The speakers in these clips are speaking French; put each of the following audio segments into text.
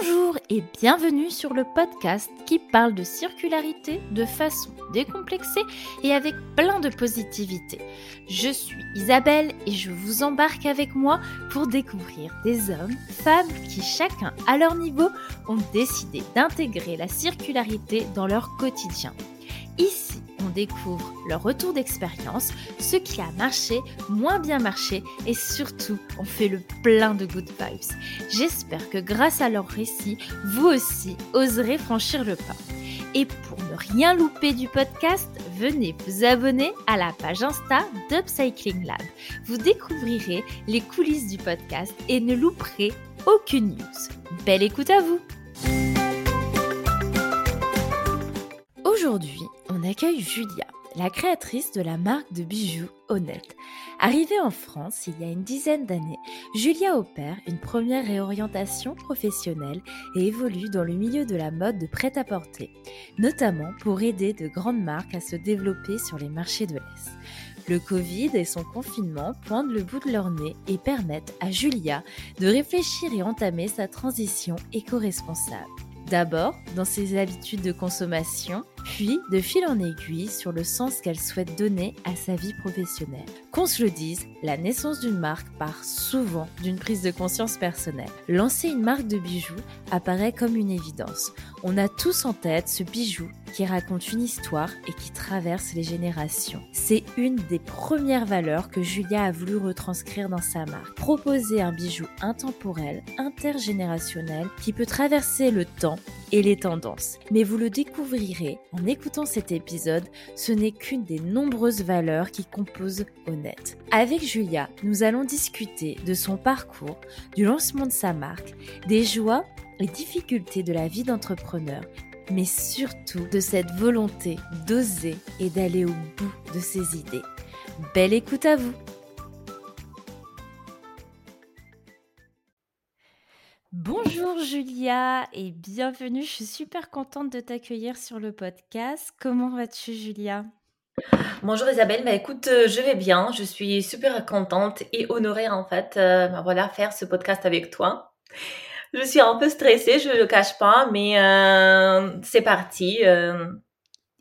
Bonjour et bienvenue sur le podcast qui parle de circularité de façon décomplexée et avec plein de positivité. Je suis Isabelle et je vous embarque avec moi pour découvrir des hommes, femmes qui chacun à leur niveau ont décidé d'intégrer la circularité dans leur quotidien. Ici, on découvre leur retour d'expérience, ce qui a marché, moins bien marché et surtout, on fait le plein de good vibes. J'espère que grâce à leur récit, vous aussi oserez franchir le pas. Et pour ne rien louper du podcast, venez vous abonner à la page Insta d'Upcycling Lab. Vous découvrirez les coulisses du podcast et ne louperez aucune news. Belle écoute à vous! Aujourd'hui, accueille Julia, la créatrice de la marque de bijoux Honnête. Arrivée en France il y a une dizaine d'années, Julia opère une première réorientation professionnelle et évolue dans le milieu de la mode de prêt-à-porter, notamment pour aider de grandes marques à se développer sur les marchés de l'Est. Le Covid et son confinement pointent le bout de leur nez et permettent à Julia de réfléchir et entamer sa transition éco-responsable. D'abord dans ses habitudes de consommation, puis de fil en aiguille sur le sens qu'elle souhaite donner à sa vie professionnelle. Qu'on se le dise, la naissance d'une marque part souvent d'une prise de conscience personnelle. Lancer une marque de bijoux apparaît comme une évidence. On a tous en tête ce bijou qui raconte une histoire et qui traverse les générations. C'est une des premières valeurs que Julia a voulu retranscrire dans sa marque. Proposer un bijou intemporel, intergénérationnel, qui peut traverser le temps les tendances. Mais vous le découvrirez en écoutant cet épisode, ce n'est qu'une des nombreuses valeurs qui composent Honnête. Avec Julia, nous allons discuter de son parcours, du lancement de sa marque, des joies et difficultés de la vie d'entrepreneur, mais surtout de cette volonté d'oser et d'aller au bout de ses idées. Belle écoute à vous Bonjour Julia et bienvenue. Je suis super contente de t'accueillir sur le podcast. Comment vas-tu Julia? Bonjour Isabelle, bah écoute, euh, je vais bien, je suis super contente et honorée en fait, euh, bah voilà, faire ce podcast avec toi. Je suis un peu stressée, je le cache pas, mais euh, c'est parti.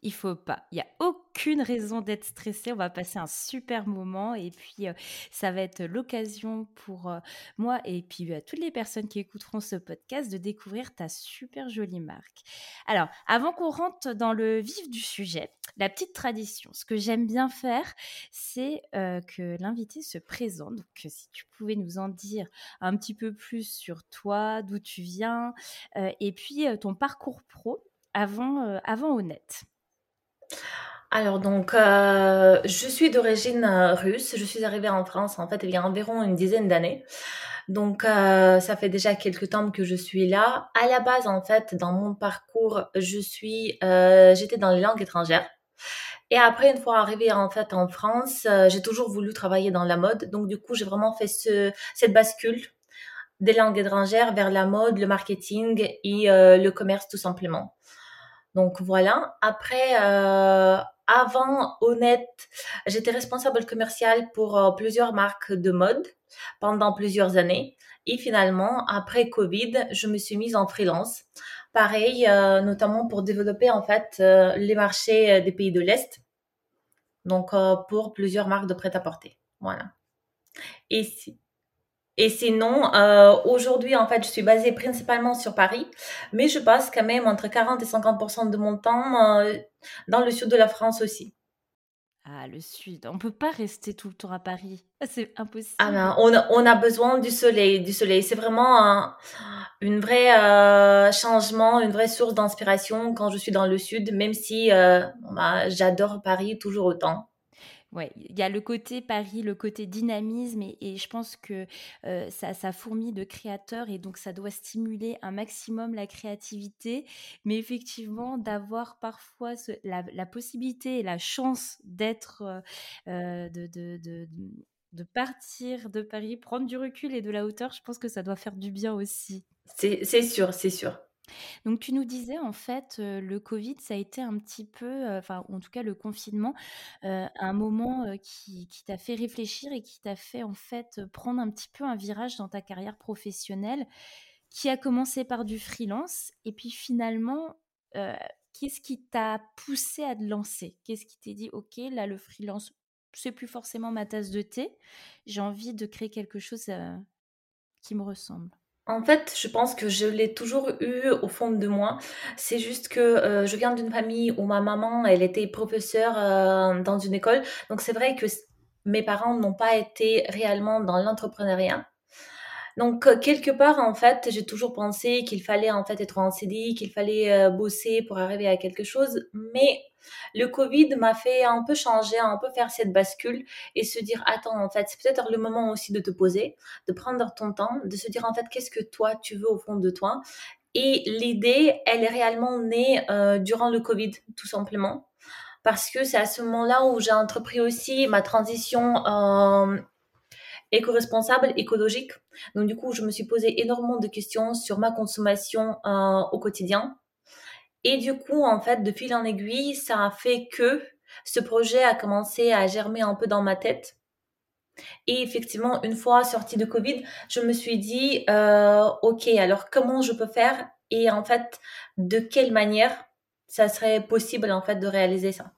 Il faut pas. Il y a aucune raison d'être stressé. On va passer un super moment et puis euh, ça va être l'occasion pour euh, moi et puis euh, toutes les personnes qui écouteront ce podcast de découvrir ta super jolie marque. Alors, avant qu'on rentre dans le vif du sujet, la petite tradition, ce que j'aime bien faire, c'est que l'invité se présente. Donc, si tu pouvais nous en dire un petit peu plus sur toi, d'où tu viens et puis ton parcours pro avant, avant Honnête. Alors donc, euh, je suis d'origine euh, russe. Je suis arrivée en France en fait il y a environ une dizaine d'années. Donc, euh, ça fait déjà quelques temps que je suis là. À la base, en fait, dans mon parcours, je suis, j'étais dans les langues étrangères. Et après, une fois arrivée en fait en France, j'ai toujours voulu travailler dans la mode. Donc, du coup, j'ai vraiment fait ce, cette bascule des langues étrangères vers la mode, le marketing et le commerce tout simplement. Donc voilà. Après, euh, avant Honnête, j'étais responsable commercial pour euh, plusieurs marques de mode pendant plusieurs années. Et finalement, après Covid, je me suis mise en freelance. Pareil, euh, notamment pour développer en fait les marchés des pays de l'Est. Donc pour plusieurs marques de prêt-à-porter. Voilà. Et si, et sinon, euh, aujourd'hui, en fait, je suis basée principalement sur Paris, mais je passe quand même entre 40 et 50% de mon temps euh, dans le sud de la France aussi. Ah, le sud. On peut pas rester tout le temps à Paris. Ah, c'est impossible. Ah ben, on, a, on a besoin du soleil, du soleil. C'est vraiment un une vraie euh, changement, une vraie source d'inspiration quand je suis dans le sud, même si bah, j'adore Paris toujours autant. Ouais, il y a le côté Paris, le côté dynamisme, et, je pense que euh, ça, ça fourmille de créateurs, et donc ça doit stimuler un maximum la créativité, mais effectivement d'avoir parfois la, possibilité et la chance d'être, euh, euh, de, partir de Paris, prendre du recul et de la hauteur, je pense que ça doit faire du bien aussi. C'est sûr, c'est sûr. Donc tu nous disais en fait, le Covid, ça a été un petit peu, enfin en tout cas le confinement, un moment, qui qui t'a fait réfléchir et qui t'a fait en fait, prendre un petit peu un virage dans ta carrière professionnelle. qui a commencé par du freelance et puis finalement, qu'est-ce qui t'a poussé à te lancer? Qu'est-ce qui t'a dit, OK, là, le freelance, c'est plus forcément ma tasse de thé, j'ai envie de créer quelque chose qui me ressemble? En fait, je pense que je l'ai toujours eu au fond de moi. C'est juste que je viens d'une famille où ma maman, elle était professeure dans une école. Donc c'est vrai que mes parents n'ont pas été réellement dans l'entrepreneuriat. Donc euh, quelque part en fait, j'ai toujours pensé qu'il fallait en fait être en CDI, qu'il fallait euh, bosser pour arriver à quelque chose, mais le Covid m'a fait un peu changer, un peu faire cette bascule et se dire attends en fait, c'est peut-être le moment aussi de te poser, de prendre ton temps, de se dire en fait qu'est-ce que toi tu veux au fond de toi? Et l'idée, elle est réellement née euh, durant le Covid, tout simplement parce que c'est à ce moment-là où j'ai entrepris aussi ma transition euh, éco-responsable, écologique. Donc du coup, je me suis posé énormément de questions sur ma consommation euh, au quotidien. Et du coup, en fait, de fil en aiguille, ça a fait que ce projet a commencé à germer un peu dans ma tête. Et effectivement, une fois sortie de Covid, je me suis dit, euh, ok, alors comment je peux faire et en fait, de quelle manière ça serait possible en fait de réaliser ça?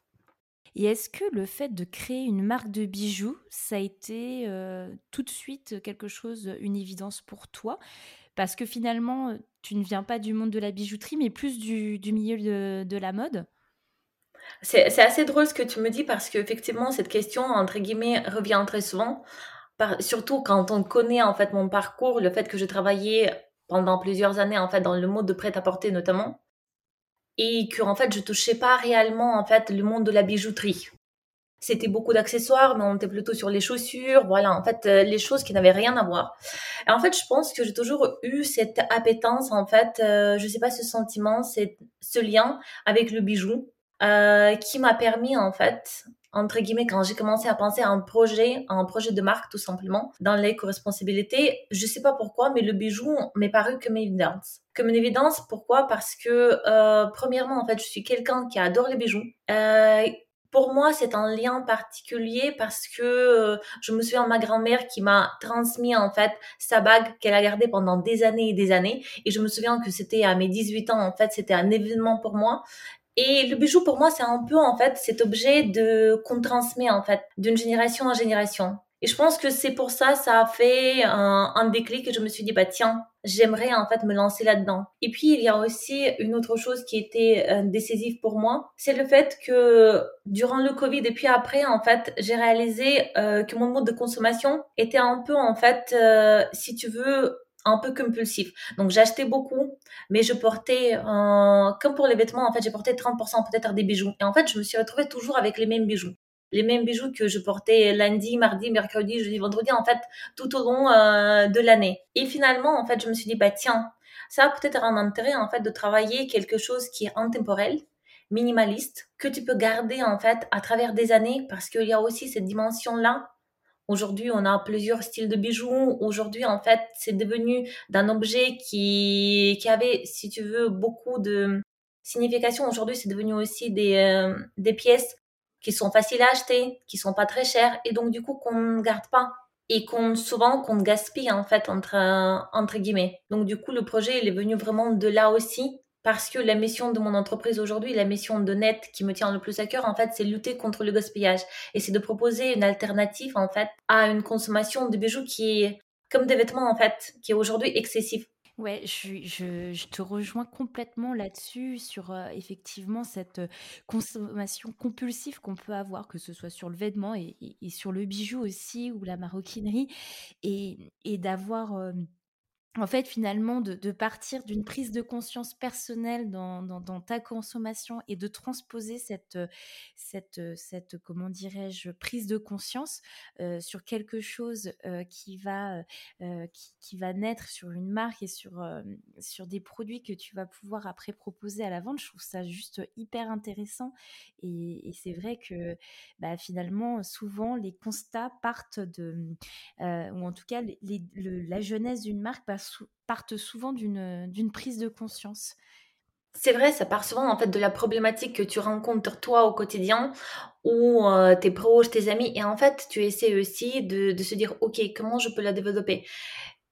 Et est-ce que le fait de créer une marque de bijoux, ça a été euh, tout de suite quelque chose, une évidence pour toi? Parce que finalement, tu ne viens pas du monde de la bijouterie, mais plus du, milieu de, la mode? C'est, assez drôle ce que tu me dis parce qu'effectivement, cette question, entre guillemets, revient très souvent. surtout quand on connaît en fait mon parcours, le fait que je travaillais pendant plusieurs années en fait dans le mode de prêt-à-porter notamment et que en fait je touchais pas réellement en fait le monde de la bijouterie. C'était beaucoup d'accessoires, mais on était plutôt sur les chaussures, voilà, en fait, euh, les choses qui n'avaient rien à voir. Et en fait, je pense que j'ai toujours eu cette appétence, en fait, euh, je sais pas, ce sentiment, c'est ce lien avec le bijou, euh, qui m'a permis, en fait, entre guillemets, quand j'ai commencé à penser à un projet, à un projet de marque tout simplement, dans l'éco-responsabilité, je sais pas pourquoi, mais le bijou m'est paru comme évidence. Comme une évidence, pourquoi? Parce que, euh, premièrement, en fait, je suis quelqu'un qui adore les bijoux. Euh, pour moi, c'est un lien particulier parce que euh, je me souviens de ma grand-mère qui m'a transmis en fait sa bague qu'elle a gardée pendant des années et des années. Et je me souviens que c'était à mes 18 ans, en fait, c'était un événement pour moi. Et le bijou, pour moi, c'est un peu, en fait, cet objet de, qu'on transmet, en fait, d'une génération en génération. Et je pense que c'est pour ça, ça a fait un, un déclic et je me suis dit, bah, tiens, j'aimerais, en fait, me lancer là-dedans. Et puis, il y a aussi une autre chose qui était euh, décisive pour moi. C'est le fait que durant le Covid et puis après, en fait, j'ai réalisé euh, que mon mode de consommation était un peu, en fait, euh, si tu veux, un peu compulsif. Donc j'achetais beaucoup, mais je portais, euh, comme pour les vêtements, en fait, j'ai porté 30% peut-être des bijoux. Et en fait, je me suis retrouvée toujours avec les mêmes bijoux. Les mêmes bijoux que je portais lundi, mardi, mercredi, jeudi, vendredi, en fait, tout au long euh, de l'année. Et finalement, en fait, je me suis dit, bah tiens, ça a peut-être un intérêt, en fait, de travailler quelque chose qui est intemporel, minimaliste, que tu peux garder, en fait, à travers des années, parce qu'il y a aussi cette dimension-là Aujourd'hui, on a plusieurs styles de bijoux. Aujourd'hui, en fait, c'est devenu d'un objet qui, qui avait, si tu veux, beaucoup de signification. Aujourd'hui, c'est devenu aussi des, euh, des pièces qui sont faciles à acheter, qui sont pas très chères et donc du coup qu'on ne garde pas et qu'on souvent qu'on gaspille en fait entre entre guillemets. Donc du coup le projet il est venu vraiment de là aussi parce que la mission de mon entreprise aujourd'hui, la mission de Net qui me tient le plus à cœur, en fait, c'est lutter contre le gaspillage et c'est de proposer une alternative, en fait, à une consommation de bijoux qui est comme des vêtements, en fait, qui est aujourd'hui excessif. Ouais, je, je, te rejoins complètement là-dessus, sur euh, effectivement cette euh, consommation compulsive qu'on peut avoir, que ce soit sur le vêtement et, sur le bijou aussi, ou la maroquinerie, et, et d'avoir... Euh, en fait, finalement, de, partir d'une prise de conscience personnelle dans, ta consommation et de transposer cette, cette, cette comment dirais-je, prise de conscience sur quelque chose qui, va, qui, va naître sur une marque et sur, sur des produits que tu vas pouvoir après proposer à la vente. Je trouve ça juste hyper intéressant. Et, c'est vrai que bah, finalement, souvent, les constats partent de, ou en tout cas, la jeunesse d'une marque partent souvent d'une prise de conscience. C'est vrai, ça part souvent en fait de la problématique que tu rencontres toi au quotidien ou euh, tes proches, tes amis, et en fait tu essaies aussi de, de, se dire ok comment je peux la développer?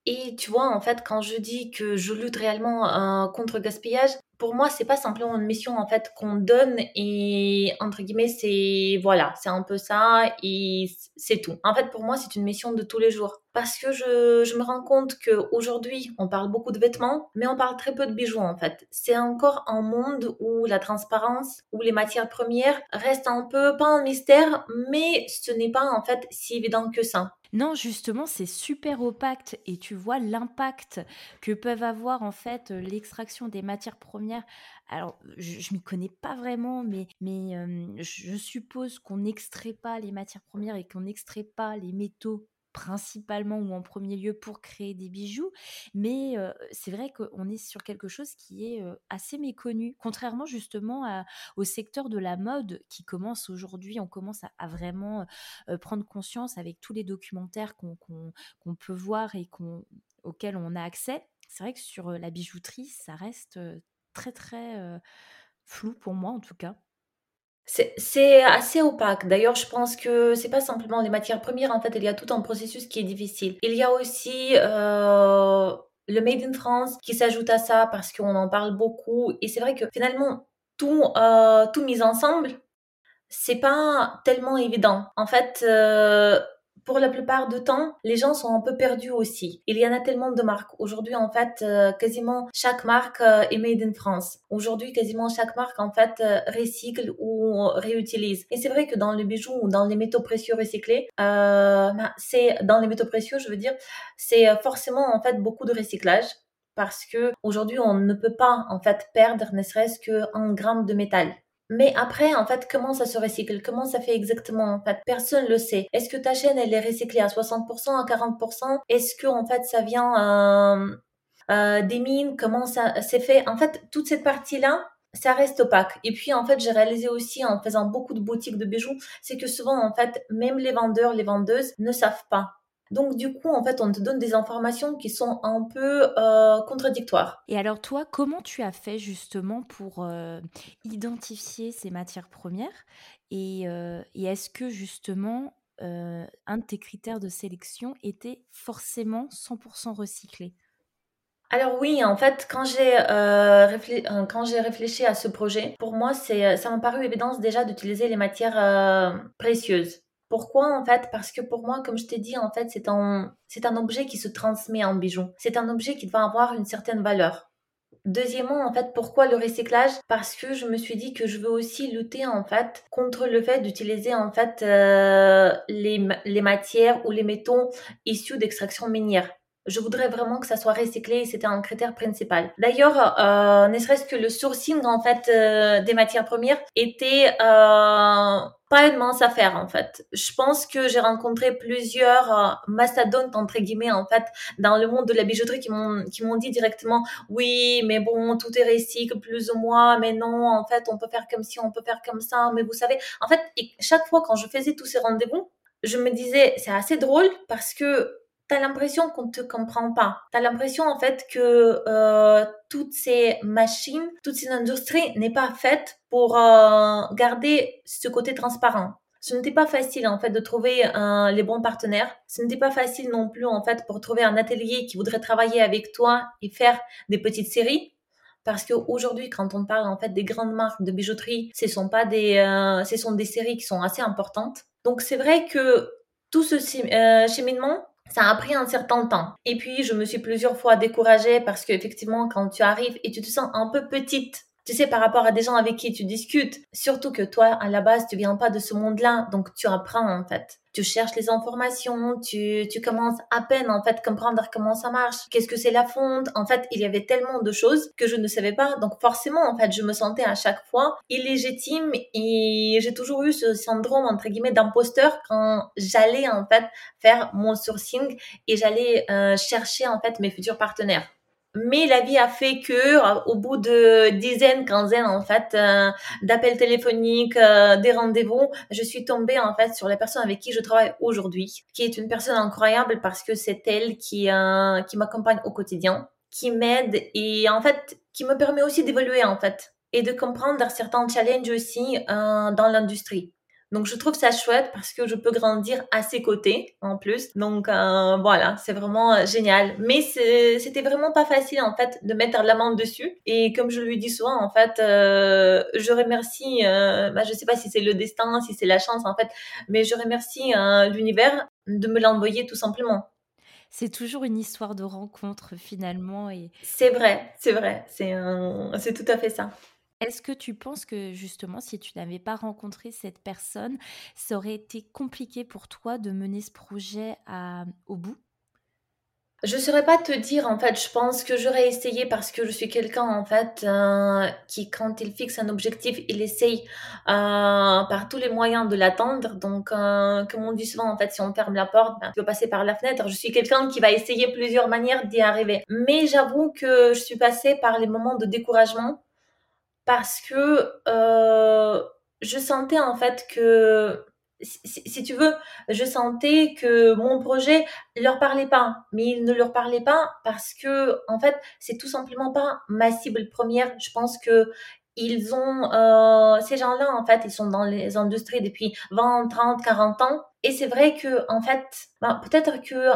Et tu vois, en fait, quand je dis que je lutte réellement euh, contre le gaspillage, pour moi, c'est pas simplement une mission en fait qu'on donne et entre guillemets, c'est voilà, c'est un peu ça et c'est tout. En fait, pour moi, c'est une mission de tous les jours parce que je, me rends compte que aujourd'hui, on parle beaucoup de vêtements, mais on parle très peu de bijoux en fait. C'est encore un monde où la transparence, où les matières premières restent un peu pas un mystère, mais ce n'est pas en fait si évident que ça. Non, justement, c'est super opaque et tu vois l'impact que peuvent avoir en fait l'extraction des matières premières. Alors, je, je m'y connais pas vraiment, mais, mais je suppose qu'on n'extrait pas les matières premières et qu'on n'extrait pas les métaux principalement ou en premier lieu pour créer des bijoux, mais c'est vrai qu'on est sur quelque chose qui est assez méconnu, contrairement justement au secteur de la mode qui commence aujourd'hui, on commence à, vraiment prendre conscience avec tous les documentaires qu'on peut voir et auxquels on a accès. C'est vrai que sur la bijouterie, ça reste très très flou pour moi en tout cas. C'est assez opaque. D'ailleurs, je pense que c'est pas simplement les matières premières. En fait, il y a tout un processus qui est difficile. Il y a aussi euh, le Made in France qui s'ajoute à ça parce qu'on en parle beaucoup. Et c'est vrai que finalement, tout, euh, tout mis ensemble, c'est pas tellement évident. En fait, euh, pour la plupart du temps, les gens sont un peu perdus aussi. Il y en a tellement de marques. Aujourd'hui, en fait, euh, quasiment chaque marque euh, est made in France. Aujourd'hui, quasiment chaque marque, en fait, euh, recycle ou réutilise. Et c'est vrai que dans le bijou ou dans les métaux précieux recyclés, ben, c'est dans les métaux précieux, je veux dire, c'est forcément en fait beaucoup de recyclage parce que aujourd'hui, on ne peut pas en fait perdre ne serait-ce qu'un gramme de métal. Mais après, en fait, comment ça se recycle? Comment ça fait exactement? En fait, personne le sait. Est-ce que ta chaîne, elle est recyclée à 60%, à 40% Est-ce que, en fait, ça vient euh, euh, des mines? Comment ça s'est fait? En fait, toute cette partie-là, ça reste opaque. Et puis, en fait, j'ai réalisé aussi en faisant beaucoup de boutiques de bijoux, c'est que souvent, en fait, même les vendeurs, les vendeuses ne savent pas donc du coup, en fait, on te donne des informations qui sont un peu euh, contradictoires. Et alors toi, comment tu as fait justement pour euh, identifier ces matières premières Et, euh, et est-ce que justement, un de tes critères de sélection était forcément 100% recyclé? Alors oui, en fait, quand j'ai réfléchi, à ce projet, pour moi, ça m'a paru évident déjà d'utiliser les matières précieuses. Pourquoi en fait? Parce que pour moi, comme je t'ai dit, en fait, c'est un, c'est un objet qui se transmet en bijou. C'est un objet qui doit avoir une certaine valeur. Deuxièmement, en fait, pourquoi le recyclage? Parce que je me suis dit que je veux aussi lutter en fait contre le fait d'utiliser en fait euh, les, les matières ou les métaux issus d'extraction minière. Je voudrais vraiment que ça soit recyclé c'était un critère principal. D'ailleurs, euh, ne serait-ce que le sourcing en fait euh, des matières premières était euh, pas une mince affaire en fait. Je pense que j'ai rencontré plusieurs euh, mastodontes entre guillemets en fait dans le monde de la bijouterie qui m'ont qui m'ont dit directement oui mais bon tout est recycle plus ou moins mais non en fait on peut faire comme si on peut faire comme ça mais vous savez en fait chaque fois quand je faisais tous ces rendez-vous je me disais c'est assez drôle parce que t'as l'impression qu'on te comprend pas. T'as l'impression en fait que euh, toutes ces machines, toute cette industrie n'est pas faite pour euh, garder ce côté transparent. Ce n'était pas facile en fait de trouver les bons partenaires. Ce n'était pas facile non plus en fait pour trouver un atelier qui voudrait travailler avec toi et faire des petites séries. Parce qu'aujourd'hui, quand on parle en fait des grandes marques de bijouterie, ce sont pas des, euh, ce sont des séries qui sont assez importantes. Donc c'est vrai que tout ce cheminement, ça a pris un certain temps. Et puis, je me suis plusieurs fois découragée parce qu'effectivement, quand tu arrives et tu te sens un peu petite, tu sais, par rapport à des gens avec qui tu discutes, surtout que toi, à la base, tu viens pas de ce monde-là, donc tu apprends en fait tu cherches les informations, tu, tu commences à peine en fait comprendre comment ça marche, qu'est-ce que c'est la fonte. En fait, il y avait tellement de choses que je ne savais pas. Donc forcément, en fait, je me sentais à chaque fois illégitime et j'ai toujours eu ce syndrome entre guillemets d'imposteur quand j'allais en fait faire mon sourcing et j'allais euh, chercher en fait mes futurs partenaires. Mais la vie a fait que, euh, au bout de dizaines, quinzaines en fait euh, d'appels téléphoniques, euh, des rendez-vous, je suis tombée en fait sur la personne avec qui je travaille aujourd'hui, qui est une personne incroyable parce que c'est elle qui qui m'accompagne au quotidien, qui m'aide et en fait qui me permet aussi d'évoluer en fait et de comprendre certains challenges aussi dans l'industrie. Donc je trouve ça chouette parce que je peux grandir à ses côtés en plus. Donc euh, voilà, c'est vraiment euh, génial. Mais c'était vraiment pas facile en fait de mettre la main dessus. Et comme je lui dis souvent en fait, euh, je remercie, euh, bah, je sais pas si c'est le destin, si c'est la chance en fait, mais je remercie l'univers de me l'envoyer tout simplement. C'est toujours une histoire de rencontre finalement et c'est vrai, c'est vrai, c'est c'est tout à fait ça. Est-ce que tu penses que justement, si tu n'avais pas rencontré cette personne, ça aurait été compliqué pour toi de mener ce projet à, au bout? Je saurais pas te dire en fait. Je pense que j'aurais essayé parce que je suis quelqu'un en fait euh, qui, quand il fixe un objectif, il essaye euh, par tous les moyens de l'atteindre. Donc, euh, comme on dit souvent en fait, si on ferme la porte, ben, tu peux passer par la fenêtre. Je suis quelqu'un qui va essayer plusieurs manières d'y arriver. Mais j'avoue que je suis passée par les moments de découragement parce que euh, je sentais en fait que si, tu veux, je sentais que mon projet leur parlait pas, mais il ne leur parlait pas parce que en fait, c'est tout simplement pas ma cible première. Je pense que ils ont euh, ces gens-là en fait, ils sont dans les industries depuis 20, 30, 40 ans et c'est vrai que en fait, ben, peut-être que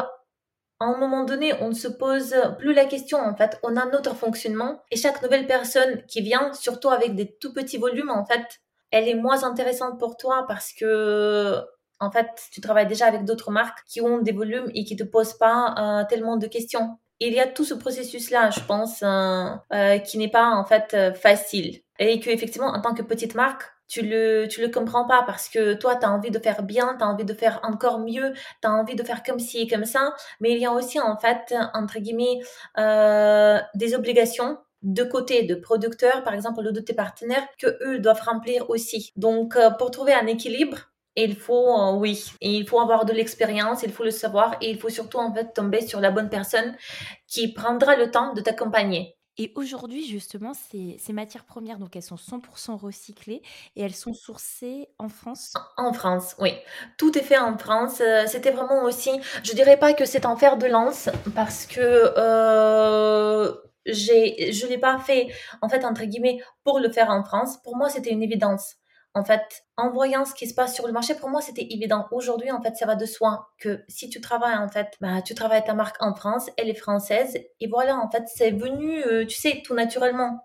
à un moment donné, on ne se pose plus la question, en fait. On a notre fonctionnement et chaque nouvelle personne qui vient, surtout avec des tout petits volumes, en fait, elle est moins intéressante pour toi parce que, en fait, tu travailles déjà avec d'autres marques qui ont des volumes et qui te posent pas euh, tellement de questions. Il y a tout ce processus-là, je pense, euh, euh, qui n'est pas, en fait, facile. Et que, effectivement, en tant que petite marque, tu le, tu le comprends pas parce que toi, tu as envie de faire bien, tu as envie de faire encore mieux, tu as envie de faire comme ci et comme ça. Mais il y a aussi, en fait, entre guillemets, euh, des obligations de côté de producteurs, par exemple, ou de tes partenaires, que eux doivent remplir aussi. Donc, euh, pour trouver un équilibre, il faut, euh, oui, il faut avoir de l'expérience, il faut le savoir et il faut surtout, en fait, tomber sur la bonne personne qui prendra le temps de t'accompagner. Et aujourd'hui, justement, ces, matières premières, donc elles sont 100% recyclées et elles sont sourcées en France? En France, oui. Tout est fait en France. Euh, c'était vraiment aussi, je dirais pas que c'est en fer de lance parce que euh, je l'ai pas fait, en fait, entre guillemets, pour le faire en France. Pour moi, c'était une évidence en fait, en voyant ce qui se passe sur le marché, pour moi, c'était évident. Aujourd'hui, en fait, ça va de soi que si tu travailles, en fait, bah, tu travailles ta marque en France, elle est française. Et voilà, en fait, c'est venu, euh, tu sais, tout naturellement.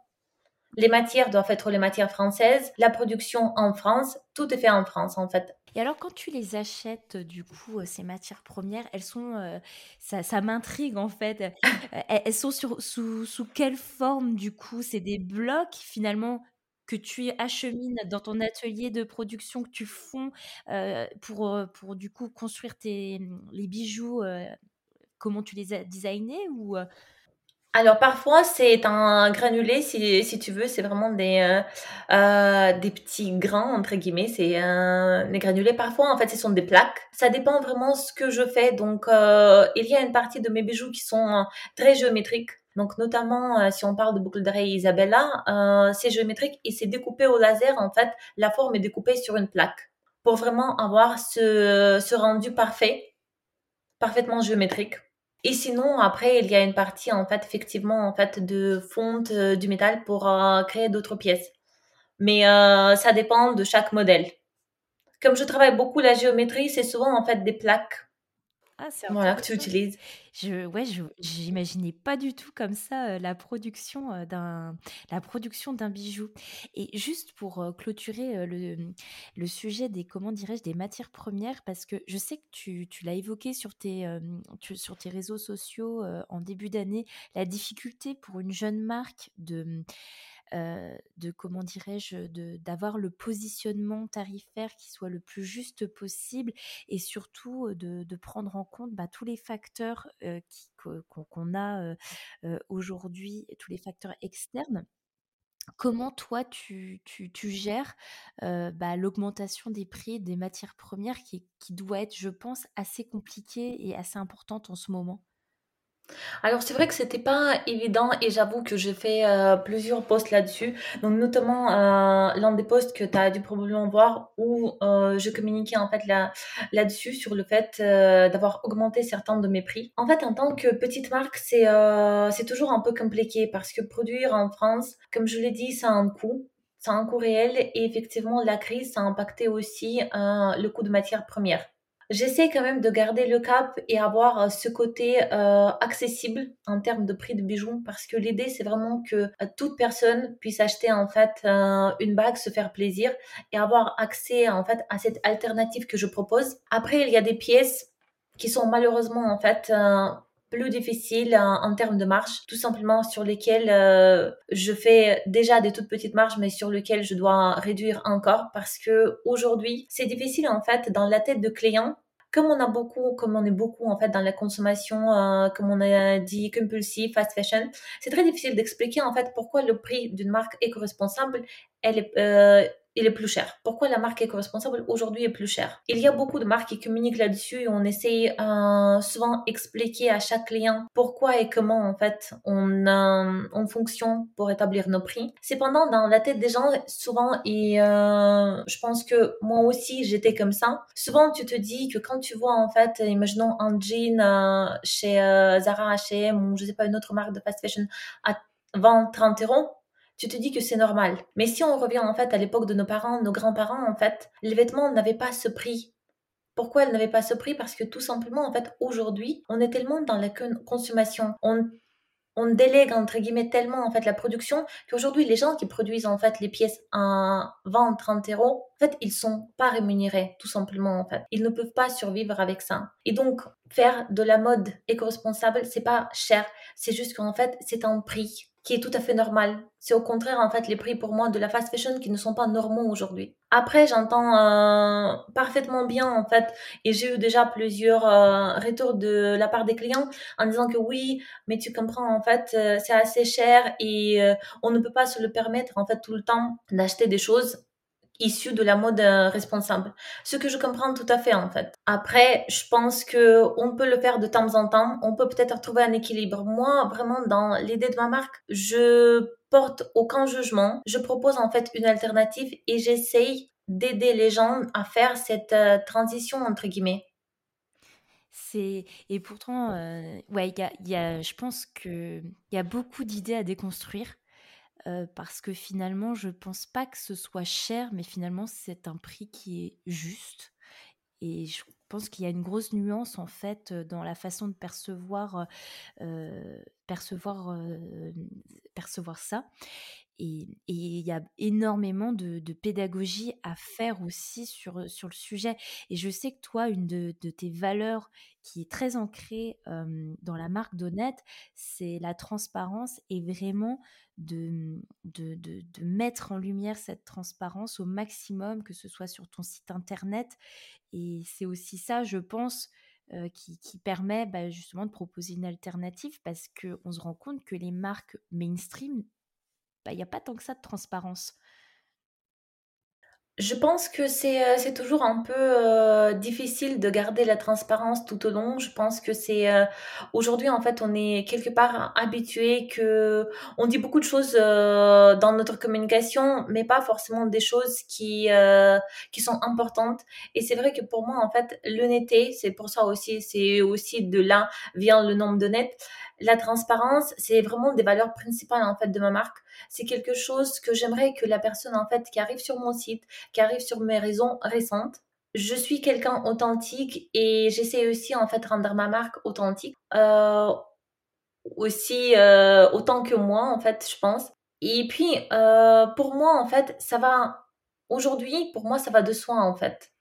Les matières doivent être les matières françaises, la production en France, tout est fait en France, en fait. Et alors, quand tu les achètes, du coup, euh, ces matières premières, elles sont, euh, ça, ça m'intrigue en fait. elles sont sur, sous, sous quelle forme, du coup? C'est des blocs finalement que tu achemines dans ton atelier de production, que tu fonds pour, pour du coup construire tes, mmh, les bijoux, comment tu les as designés ou alors parfois c'est un granulé si, si tu veux, c'est vraiment des, euh, des petits grains entre guillemets, c'est euh, des granulés. Parfois en fait ce sont des plaques. Ça dépend vraiment ce que je fais. Donc il y a une partie de mes bijoux qui sont très géométriques. Donc notamment euh, si on parle de boucle d'oreille Isabella, euh, c'est géométrique et c'est découpé au laser. En fait, la forme est découpée sur une plaque pour vraiment avoir ce, rendu parfait, parfaitement géométrique. Et sinon, après, il y a une partie en fait effectivement en fait de fonte euh, du métal pour créer d'autres pièces. Mais ça dépend de chaque modèle. Comme je travaille beaucoup la géométrie, c'est souvent en fait des plaques ah, voilà, que tu utilises. Je, ouais, je, j'imaginais pas du tout comme ça euh, la production euh, d'un, la production d'un bijou. Et juste pour euh, clôturer le, le sujet des, comment dirais-je, des matières premières, parce que je sais que tu, tu l'as évoqué sur tes, sur tes réseaux sociaux en début d'année, la difficulté pour une jeune marque de euh, de comment dirais-je, d'avoir le positionnement tarifaire qui soit le plus juste possible et surtout de, prendre en compte bah, tous les facteurs qu'on a aujourd'hui, tous les facteurs externes. Comment toi tu, gères bah, l'augmentation des prix des matières premières qui, qui doit être, je pense, assez compliquée et assez importante en ce moment? Alors c'est vrai que c'était pas évident et j'avoue que j'ai fait euh, plusieurs posts là-dessus. Donc notamment euh, l'un des posts que tu as dû probablement voir où euh, je communiquais en fait là là-dessus sur le fait d'avoir augmenté certains de mes prix. En fait en tant que petite marque c'est toujours un peu compliqué parce que produire en France, comme je l'ai dit, ça a un coût c'est un coût réel et effectivement la crise ça a impacté aussi le coût de matières premières. J'essaie quand même de garder le cap et avoir euh, ce côté euh, accessible en termes de prix de bijoux parce que l'idée c'est vraiment que euh, toute personne puisse acheter en fait une bague, se faire plaisir et avoir accès en fait à cette alternative que je propose. Après il y a des pièces qui sont malheureusement en fait plus difficiles en, termes de marge, tout simplement sur lesquelles je fais déjà des toutes petites marges, mais sur lesquelles je dois réduire encore parce que aujourd'hui c'est difficile en fait dans la tête de client comme on a beaucoup, comme on est beaucoup en fait dans la consommation, euh, comme on a dit, compulsive, fast fashion, c'est très difficile d'expliquer en fait pourquoi le prix d'une marque éco-responsable, elle est, euh, il est plus cher. Pourquoi la marque éco-responsable aujourd'hui est plus chère? Il y a beaucoup de marques qui communiquent là-dessus et on essaye euh, souvent expliquer à chaque client pourquoi et comment en fait on, euh, on fonctionne pour établir nos prix. Cependant, dans la tête des gens, souvent, et euh, je pense que moi aussi j'étais comme ça, souvent tu te dis que quand tu vois en fait, imaginons un jean euh, chez euh, Zara, H&M ou je sais pas une autre marque de fast fashion à 20-30 euros, tu te dis que c'est normal. Mais si on revient en fait à l'époque de nos parents, nos grands-parents, en fait, les vêtements n'avaient pas ce prix. Pourquoi elles n'avaient pas ce prix? Parce que tout simplement, en fait, aujourd'hui, on est tellement dans la consommation. On, on délègue, entre guillemets, tellement, en fait, la production qu'aujourd'hui, les gens qui produisent, en fait, les pièces à 20, 30 euros, en fait, ils sont pas rémunérés, tout simplement, en fait. Ils ne peuvent pas survivre avec ça. Et donc, faire de la mode éco-responsable, c'est pas cher. C'est juste qu'en fait, c'est un prix qui est tout à fait normal. C'est au contraire en fait les prix pour moi de la fast fashion qui ne sont pas normaux aujourd'hui. Après, j'entends euh, parfaitement bien en fait et j'ai eu déjà plusieurs euh, retours de la part des clients en disant que oui, mais tu comprends en fait euh, c'est assez cher et on ne peut pas se le permettre en fait tout le temps d'acheter des choses issu de la mode euh, responsable. Ce que je comprends tout à fait en fait. Après, je pense que on peut le faire de temps en temps. On peut peut-être trouver un équilibre. Moi, vraiment, dans l'idée de ma marque, je porte aucun jugement. Je propose en fait une alternative et j'essaye d'aider les gens à faire cette euh, transition entre guillemets. C'est et pourtant, euh, ouais, y y a, je pense que il y a beaucoup d'idées à déconstruire parce que finalement, je pense pas que ce soit cher, mais finalement, c'est un prix qui est juste. Et je pense qu'il y a une grosse nuance en fait dans la façon de percevoir, percevoir, percevoir ça. Et il y a énormément de, pédagogie à faire aussi sur, sur le sujet. Et je sais que toi, une de, tes valeurs qui est très ancrée dans la marque d'Honnête, c'est la transparence et vraiment de, de, de, mettre en lumière cette transparence au maximum, que ce soit sur ton site internet. Et c'est aussi ça, je pense, qui, qui, permet bah, justement de proposer une alternative parce qu'on se rend compte que les marques mainstream bah, il n'y a pas tant que ça de transparence. Je pense que c'est euh, c'est toujours un peu euh, difficile de garder la transparence tout au long. Je pense que c'est euh, aujourd'hui en fait on est quelque part habitué que on dit beaucoup de choses dans notre communication, mais pas forcément des choses qui qui sont importantes. Et c'est vrai que pour moi en fait l'honnêteté, c'est pour ça aussi c'est aussi de là vient le nombre d'honnêtes la transparence, c'est vraiment des valeurs principales en fait de ma marque. C'est quelque chose que j'aimerais que la personne en fait qui arrive sur mon site, qui arrive sur mes raisons récentes, je suis quelqu'un authentique et j'essaie aussi en fait rendre ma marque authentique. Euh, aussi euh, autant que moi en fait, je pense. Et puis euh, pour moi en fait, ça va aujourd'hui pour moi ça va de soi en fait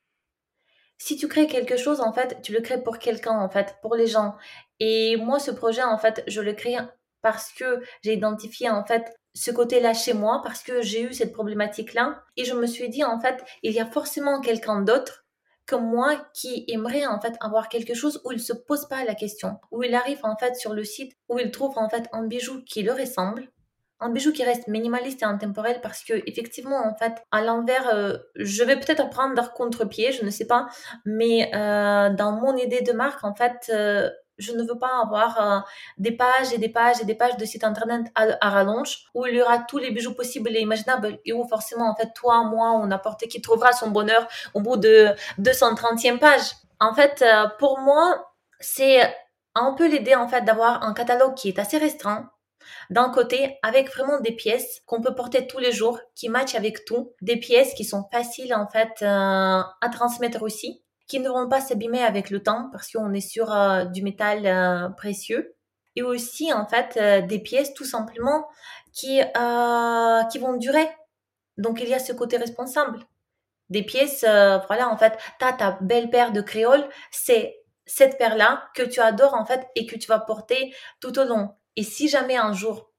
si tu crées quelque chose, en fait, tu le crées pour quelqu'un, en fait, pour les gens. Et moi, ce projet, en fait, je le crée parce que j'ai identifié, en fait, ce côté-là chez moi, parce que j'ai eu cette problématique-là. Et je me suis dit, en fait, il y a forcément quelqu'un d'autre comme moi qui aimerait, en fait, avoir quelque chose où il se pose pas la question, où il arrive, en fait, sur le site, où il trouve, en fait, un bijou qui le ressemble un bijou qui reste minimaliste et intemporel parce que effectivement en fait à l'envers euh, je vais peut-être prendre contre-pied je ne sais pas mais euh, dans mon idée de marque en fait euh, je ne veux pas avoir des pages et des pages et des pages de site internet à, rallonge où il y aura tous les bijoux possibles et imaginables et où forcément en fait toi moi ou n'importe qui trouvera son bonheur au bout de 230e page en fait pour moi c'est un peu l'idée en fait d'avoir un catalogue qui est assez restreint d'un côté avec vraiment des pièces qu'on peut porter tous les jours, qui matchent avec tout, des pièces qui sont faciles en fait euh, à transmettre aussi, qui ne vont pas s'abîmer avec le temps parce qu'on est sur euh, du métal euh, précieux, et aussi en fait des pièces tout simplement qui qui vont durer. Donc il y a ce côté responsable. Des pièces, voilà en fait, t'as ta belle paire de créoles, c'est cette paire-là que tu adores en fait et que tu vas porter tout au long. Et si jamais un jour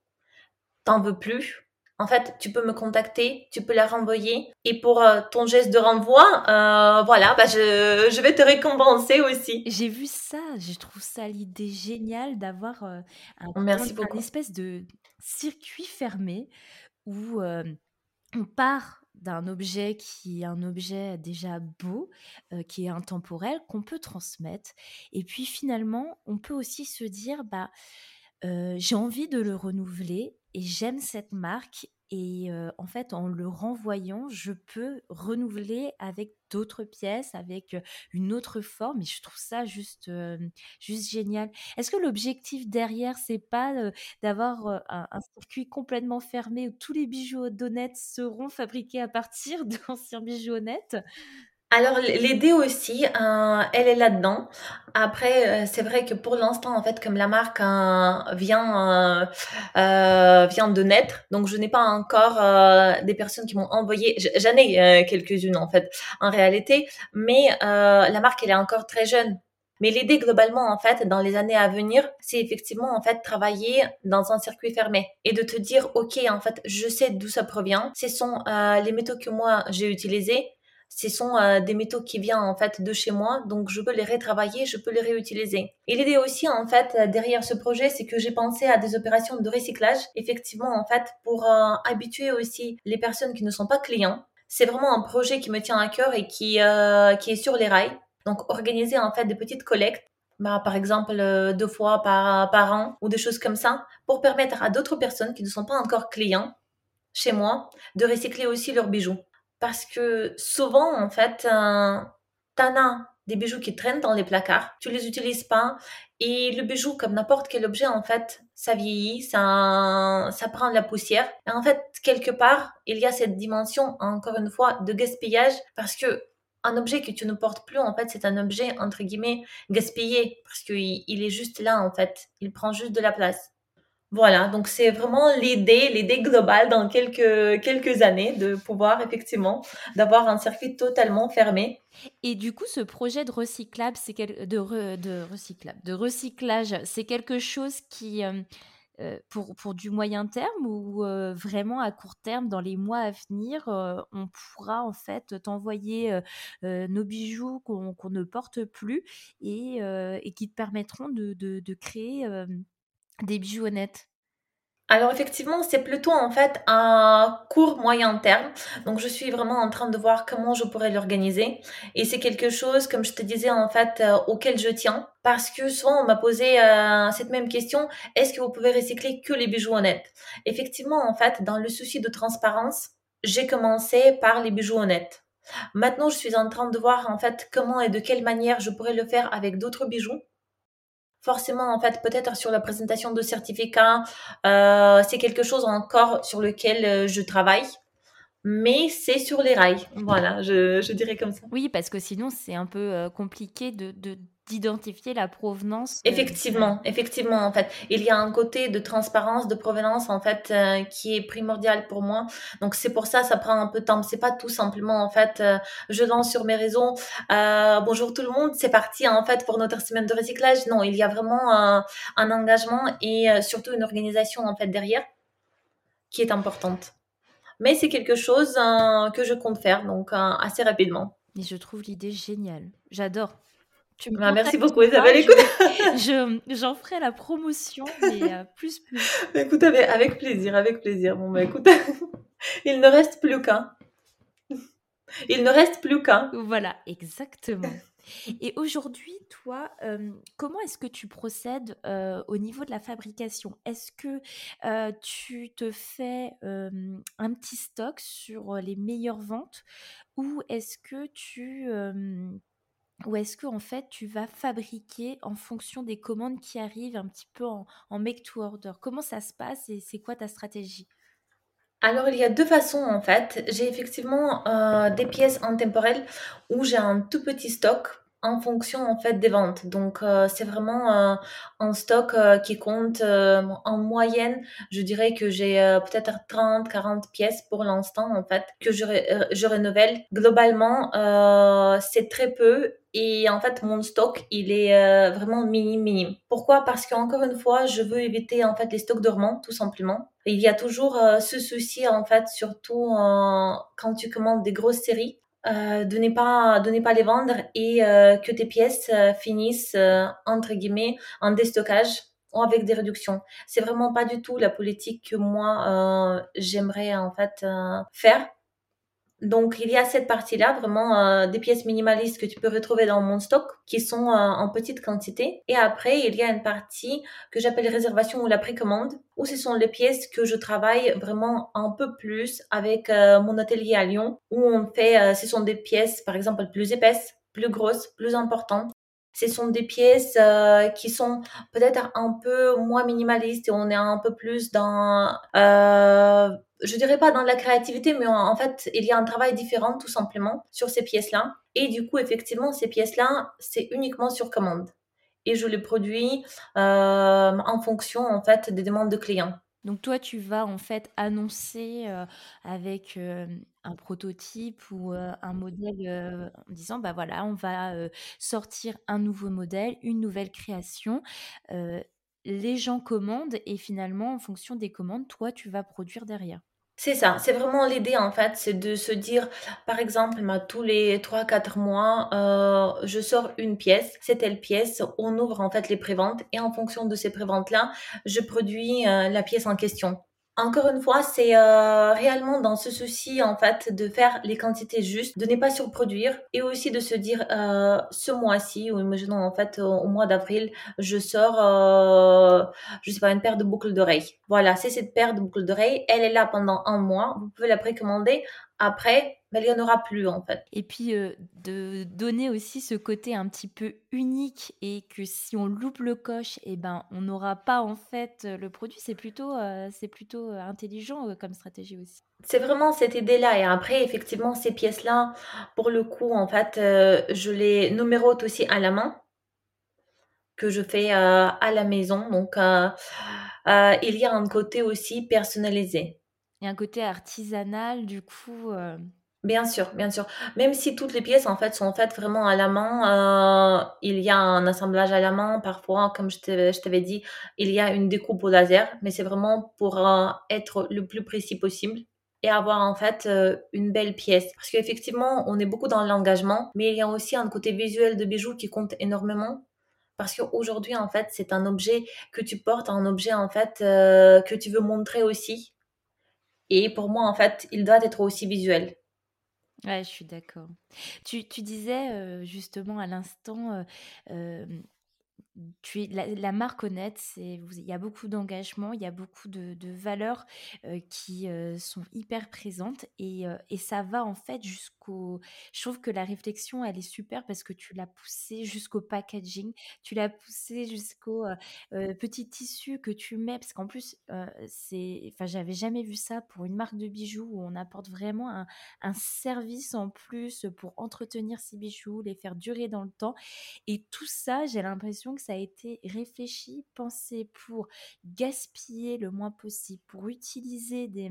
t'en veux plus, en fait, tu peux me contacter, tu peux la renvoyer. Et pour euh, ton geste de renvoi, euh, voilà, bah je, je, vais te récompenser aussi. J'ai vu ça, je trouve ça l'idée géniale d'avoir euh, un, Merci un espèce de circuit fermé où on part d'un objet qui est un objet déjà beau, qui est intemporel, qu'on peut transmettre. Et puis finalement, on peut aussi se dire, bah, j'ai envie de le renouveler et j'aime cette marque et en fait, en le renvoyant, je peux renouveler avec d'autres pièces, avec une autre forme. Et je trouve ça juste, juste génial. Est-ce que l'objectif derrière, c'est pas d'avoir un, un, circuit complètement fermé où tous les bijoux d'honnête seront fabriqués à partir d'anciens bijoux honnêtes? Alors l'idée aussi, euh, elle est là-dedans. Après, euh, c'est vrai que pour l'instant, en fait, comme la marque euh, vient vient de naître, donc je n'ai pas encore des personnes qui m'ont envoyé. J'en ai quelques-unes en fait, en réalité, mais la marque elle est encore très jeune. Mais l'idée globalement, en fait, dans les années à venir, c'est effectivement, en fait, travailler dans un circuit fermé et de te dire, OK, en fait, je sais d'où ça provient. Ce sont les métaux que moi j'ai utilisés ce sont euh, des métaux qui viennent en fait de chez moi, donc je peux les retravailler, je peux les réutiliser. Et l'idée aussi en fait derrière ce projet, c'est que j'ai pensé à des opérations de recyclage, effectivement en fait pour euh, habituer aussi les personnes qui ne sont pas clients. C'est vraiment un projet qui me tient à cœur et qui euh, qui est sur les rails. Donc organiser en fait des petites collectes bah, par exemple deux fois par, par an ou des choses comme ça, pour permettre à d'autres personnes qui ne sont pas encore clients chez moi de recycler aussi leurs bijoux. Parce que souvent, en fait, euh, t'en as des bijoux qui traînent dans les placards, tu les utilises pas, et le bijou, comme n'importe quel objet, en fait, ça vieillit, ça, ça prend de la poussière. Et en fait, quelque part, il y a cette dimension, encore une fois, de gaspillage, parce que un objet que tu ne portes plus, en fait, c'est un objet, entre guillemets, gaspillé, parce qu'il il est juste là, en fait. Il prend juste de la place. Voilà, donc c'est vraiment l'idée, l'idée globale dans quelques, quelques années de pouvoir effectivement d'avoir un circuit totalement fermé. Et du coup, ce projet de recyclable, c'est de, de recyclage, c'est quelque chose qui euh, euh, pour, pour du moyen terme ou euh, vraiment à court terme, dans les mois à venir, on pourra en fait t'envoyer nos bijoux qu'on ne porte plus et, et, qui te permettront de, de créer des bijoux honnêtes alors effectivement, c'est plutôt en fait un court moyen terme. Donc je suis vraiment en train de voir comment je pourrais l'organiser. Et c'est quelque chose, comme je te disais en fait, euh, auquel je tiens. Parce que souvent on m'a posé euh, cette même question, est-ce que vous pouvez recycler que les bijoux honnêtes? Effectivement, en fait, dans le souci de transparence, j'ai commencé par les bijoux honnêtes. Maintenant, je suis en train de voir en fait comment et de quelle manière je pourrais le faire avec d'autres bijoux forcément en fait peut-être sur la présentation de certificats euh, c'est quelque chose encore sur lequel euh, je travaille mais c'est sur les rails voilà je, je, dirais comme ça oui parce que sinon c'est un peu euh, compliqué de, de d'identifier la provenance. Effectivement, effectivement, en fait, il y a un côté de transparence, de provenance, en fait, euh, qui est primordial pour moi. Donc c'est pour ça, ça prend un peu de temps. C'est pas tout simplement, en fait, euh, je lance sur mes réseaux, euh, bonjour tout le monde, c'est parti, en fait, pour notre semaine de recyclage. Non, il y a vraiment un engagement et surtout une organisation, en fait, derrière, qui est importante. Mais c'est quelque chose que je compte faire, donc assez rapidement. Et je trouve l'idée géniale. J'adore. Bah, merci beaucoup Isabelle. Écoute, je, j'en ferai la promotion, mais euh, plus plus. écoute, avec, avec, plaisir, avec plaisir. Bon, bah écoute, il ne reste plus qu'un. Il ne reste plus qu'un. Voilà, exactement. Et aujourd'hui, toi, euh, comment est-ce que tu procèdes euh, au niveau de la fabrication? Est-ce que tu te fais un petit stock sur les meilleures ventes? Ou est-ce que tu en fait tu vas fabriquer en fonction des commandes qui arrivent un petit peu en, en make to order? Comment ça se passe et c'est quoi ta stratégie? Alors, il y a deux façons en fait. J'ai effectivement euh, des pièces intemporelles où j'ai un tout petit stock en fonction en fait des ventes. Donc euh, c'est vraiment euh, un stock euh, qui compte euh, en moyenne, je dirais que j'ai euh, peut-être 30 40 pièces pour l'instant en fait que je, ré- euh, je renouvelle. Globalement, c'est très peu et en fait mon stock, il est euh, vraiment minime minime. Pourquoi? Parce qu'encore une fois, je veux éviter en fait les stocks dormants tout simplement. Il y a toujours euh, ce souci en fait surtout euh, quand tu commandes des grosses séries euh, de ne pas de ne pas les vendre et euh, que tes pièces euh, finissent euh, entre guillemets en déstockage ou avec des réductions. C'est vraiment pas du tout la politique que moi j'aimerais en fait faire. Donc il y a cette partie-là, vraiment euh, des pièces minimalistes que tu peux retrouver dans mon stock, qui sont euh, en petite quantité. Et après, il y a une partie que j'appelle réservation ou la précommande, où ce sont les pièces que je travaille vraiment un peu plus avec euh, mon atelier à Lyon, où on fait, euh, ce sont des pièces par exemple plus épaisses, plus grosses, plus importantes. Ce sont des pièces euh, qui sont peut-être un peu moins minimalistes et on est un peu plus dans euh, je dirais pas dans la créativité, mais en, fait, il y a un travail différent tout simplement sur ces pièces-là. Et du coup, effectivement, ces pièces-là, c'est uniquement sur commande. Et je les produis euh, en fonction en fait des demandes de clients. Donc toi, tu vas en fait annoncer euh, avec un prototype ou un modèle en disant, bah voilà, on va sortir un nouveau modèle, une nouvelle création. Les gens commandent et finalement, en fonction des commandes, toi, tu vas produire derrière. C'est ça, c'est vraiment l'idée en fait, c'est de se dire, par exemple, tous les trois quatre mois, je sors une pièce, c'est telle pièce, on ouvre en fait les préventes et en fonction de ces préventes-là, je produis la pièce en question. Encore une fois, c'est euh, réellement dans ce souci en fait de faire les quantités justes, de ne pas surproduire et aussi de se dire euh, ce mois-ci ou imaginons en fait au, mois d'avril, je sors euh, je sais pas une paire de boucles d'oreilles. Voilà, c'est cette paire de boucles d'oreilles, elle est là pendant un mois, vous pouvez la précommander. Après, ben, il n'y en aura plus en fait. Et puis euh, de donner aussi ce côté un petit peu unique et que si on loupe le coche, et eh ben on n'aura pas en fait le produit. C'est plutôt, euh, c'est plutôt intelligent euh, comme stratégie aussi. C'est vraiment cette idée-là. Et après, effectivement, ces pièces-là, pour le coup, en fait, euh, je les numérote aussi à la main, que je fais euh, à la maison. Donc, euh, euh, il y a un côté aussi personnalisé. Un côté artisanal, du coup. euh, Bien sûr, bien sûr. Même si toutes les pièces en fait sont faites vraiment à la main, euh, il y a un assemblage à la main. Parfois, comme je t'avais dit, il y a une découpe au laser, mais c'est vraiment pour euh, être le plus précis possible et avoir en fait une belle pièce. Parce qu'effectivement, on est beaucoup dans l'engagement, mais il y a aussi un côté visuel de bijoux qui compte énormément. Parce qu'aujourd'hui, en fait, c'est un objet que tu portes, un objet en fait que tu veux montrer aussi. Et pour moi, en fait, il doit être aussi visuel. Ouais, je suis d'accord. Tu, tu disais euh, justement à l'instant, euh, euh, tu la, la marque Honnête, il y a beaucoup d'engagement, il y a beaucoup de, de valeurs qui sont hyper présentes et, et ça va en fait jusqu'au... Je trouve que la réflexion, elle est super parce que tu l'as poussée jusqu'au packaging, tu l'as poussée jusqu'au petit tissu que tu mets, parce qu'en plus, c'est... Enfin, j'avais jamais vu ça pour une marque de bijoux où on apporte vraiment un, un service en plus pour entretenir ces bijoux, les faire durer dans le temps. Et tout ça, j'ai l'impression que ça a été réfléchi, pensé pour gaspiller le moins possible, pour utiliser des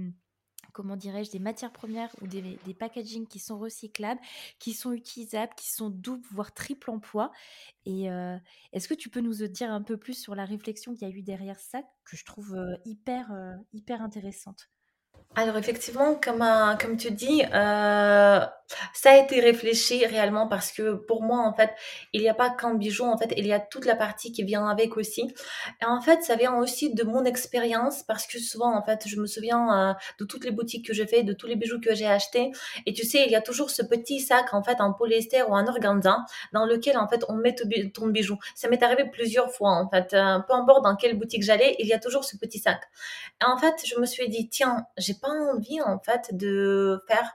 comment dirais-je, des matières premières ou des, des packaging qui sont recyclables, qui sont utilisables, qui sont double, voire triple emploi. Et euh, est-ce que tu peux nous dire un peu plus sur la réflexion qu'il y a eu derrière ça, que je trouve euh, hyper, euh, hyper intéressante? Alors effectivement, comme, comme tu dis, euh, ça a été réfléchi réellement parce que pour moi, en fait, il n'y a pas qu'un bijou, en fait, il y a toute la partie qui vient avec aussi. Et en fait, ça vient aussi de mon expérience parce que souvent, en fait, je me souviens euh, de toutes les boutiques que j'ai fait, de tous les bijoux que j'ai achetés. Et tu sais, il y a toujours ce petit sac, en fait, en polyester ou en organza dans lequel, en fait, on met ton bijou. Ça m'est arrivé plusieurs fois, en fait. Euh, peu importe dans quelle boutique j'allais, il y a toujours ce petit sac. Et en fait, je me suis dit, tiens, j'ai pas envie, en fait, de faire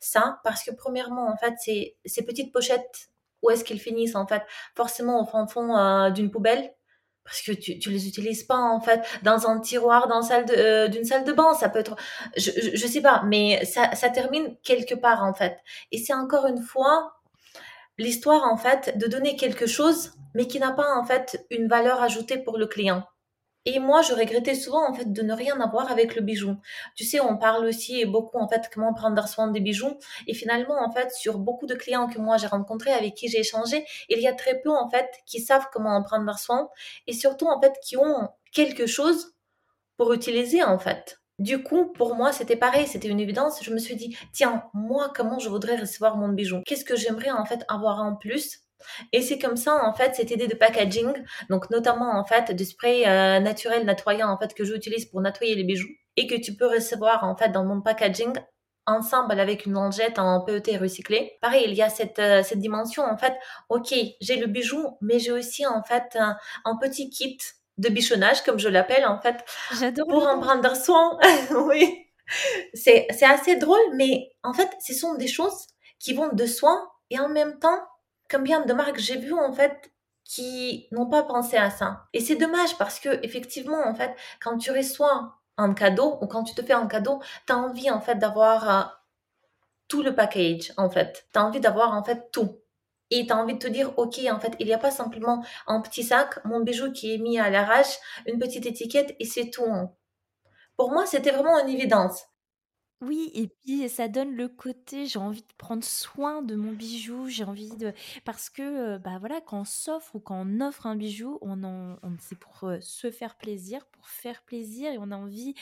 ça parce que premièrement, en fait, c'est ces petites pochettes où est-ce qu'ils finissent en fait? Forcément au fond, fond euh, d'une poubelle parce que tu, tu les utilises pas en fait dans un tiroir dans salle euh, d'une salle de bain ça peut être je, je, je sais pas mais ça, ça termine quelque part en fait. Et c'est encore une fois l'histoire en fait de donner quelque chose mais qui n'a pas en fait une valeur ajoutée pour le client et moi, je regrettais souvent en fait de ne rien avoir avec le bijou. Tu sais, on parle aussi beaucoup en fait comment prendre soin des bijoux. Et finalement, en fait, sur beaucoup de clients que moi j'ai rencontrés, avec qui j'ai échangé, il y a très peu en fait qui savent comment en prendre soin et surtout en fait qui ont quelque chose pour utiliser en fait. Du coup, pour moi, c'était pareil, c'était une évidence. Je me suis dit, tiens, moi, comment je voudrais recevoir mon bijou? Qu'est-ce que j'aimerais en fait avoir en plus? Et c'est comme ça, en fait, cette idée de packaging, donc notamment, en fait, de spray euh, naturel nettoyant, en fait, que j'utilise pour nettoyer les bijoux et que tu peux recevoir, en fait, dans mon packaging ensemble avec une lingette en PET recyclé. Pareil, il y a cette, euh, cette dimension, en fait, ok, j'ai le bijou, mais j'ai aussi, en fait, un, un petit kit de bichonnage, comme je l'appelle, en fait, pour en prendre soin. oui. C'est, c'est assez drôle, mais en fait, ce sont des choses qui vont de soin et en même temps, combien de marques j'ai vu en fait qui n'ont pas pensé à ça. Et c'est dommage parce que effectivement en fait quand tu reçois un cadeau ou quand tu te fais un cadeau, tu as envie en fait d'avoir euh, tout le package en fait. Tu as envie d'avoir en fait tout. Et tu as envie de te dire, OK, en fait, il n'y a pas simplement un petit sac, mon bijou qui est mis à l'arrache, une petite étiquette et c'est tout. Pour moi, c'était vraiment une évidence. Oui et puis ça donne le côté j'ai envie de prendre soin de mon bijou, j'ai envie de parce que, bah, voilà, quand on s'offre ou quand on offre un bijou, on en on c'est pour, se faire plaisir, pour faire plaisir et on a envie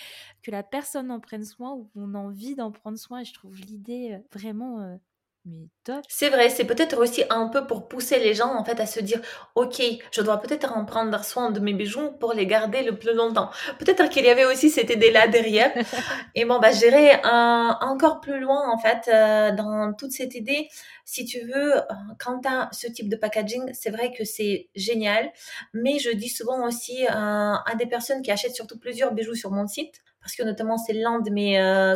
que la personne en prenne soin ou on a envie d'en prendre soin et je trouve l'idée, vraiment, mais top. C'est vrai, c'est peut-être aussi un peu pour pousser les gens en fait à se dire OK, je dois peut-être en prendre soin de mes bijoux pour les garder le plus longtemps. Peut-être qu'il y avait aussi cette idée-là derrière. Et bon, bah, j'irai euh, encore plus loin en fait euh, dans toute cette idée. Si tu veux, euh, quand tu as ce type de packaging, c'est vrai que c'est génial. Mais je dis souvent aussi à des personnes qui achètent surtout plusieurs bijoux sur mon site, parce que notamment c'est l'un de mes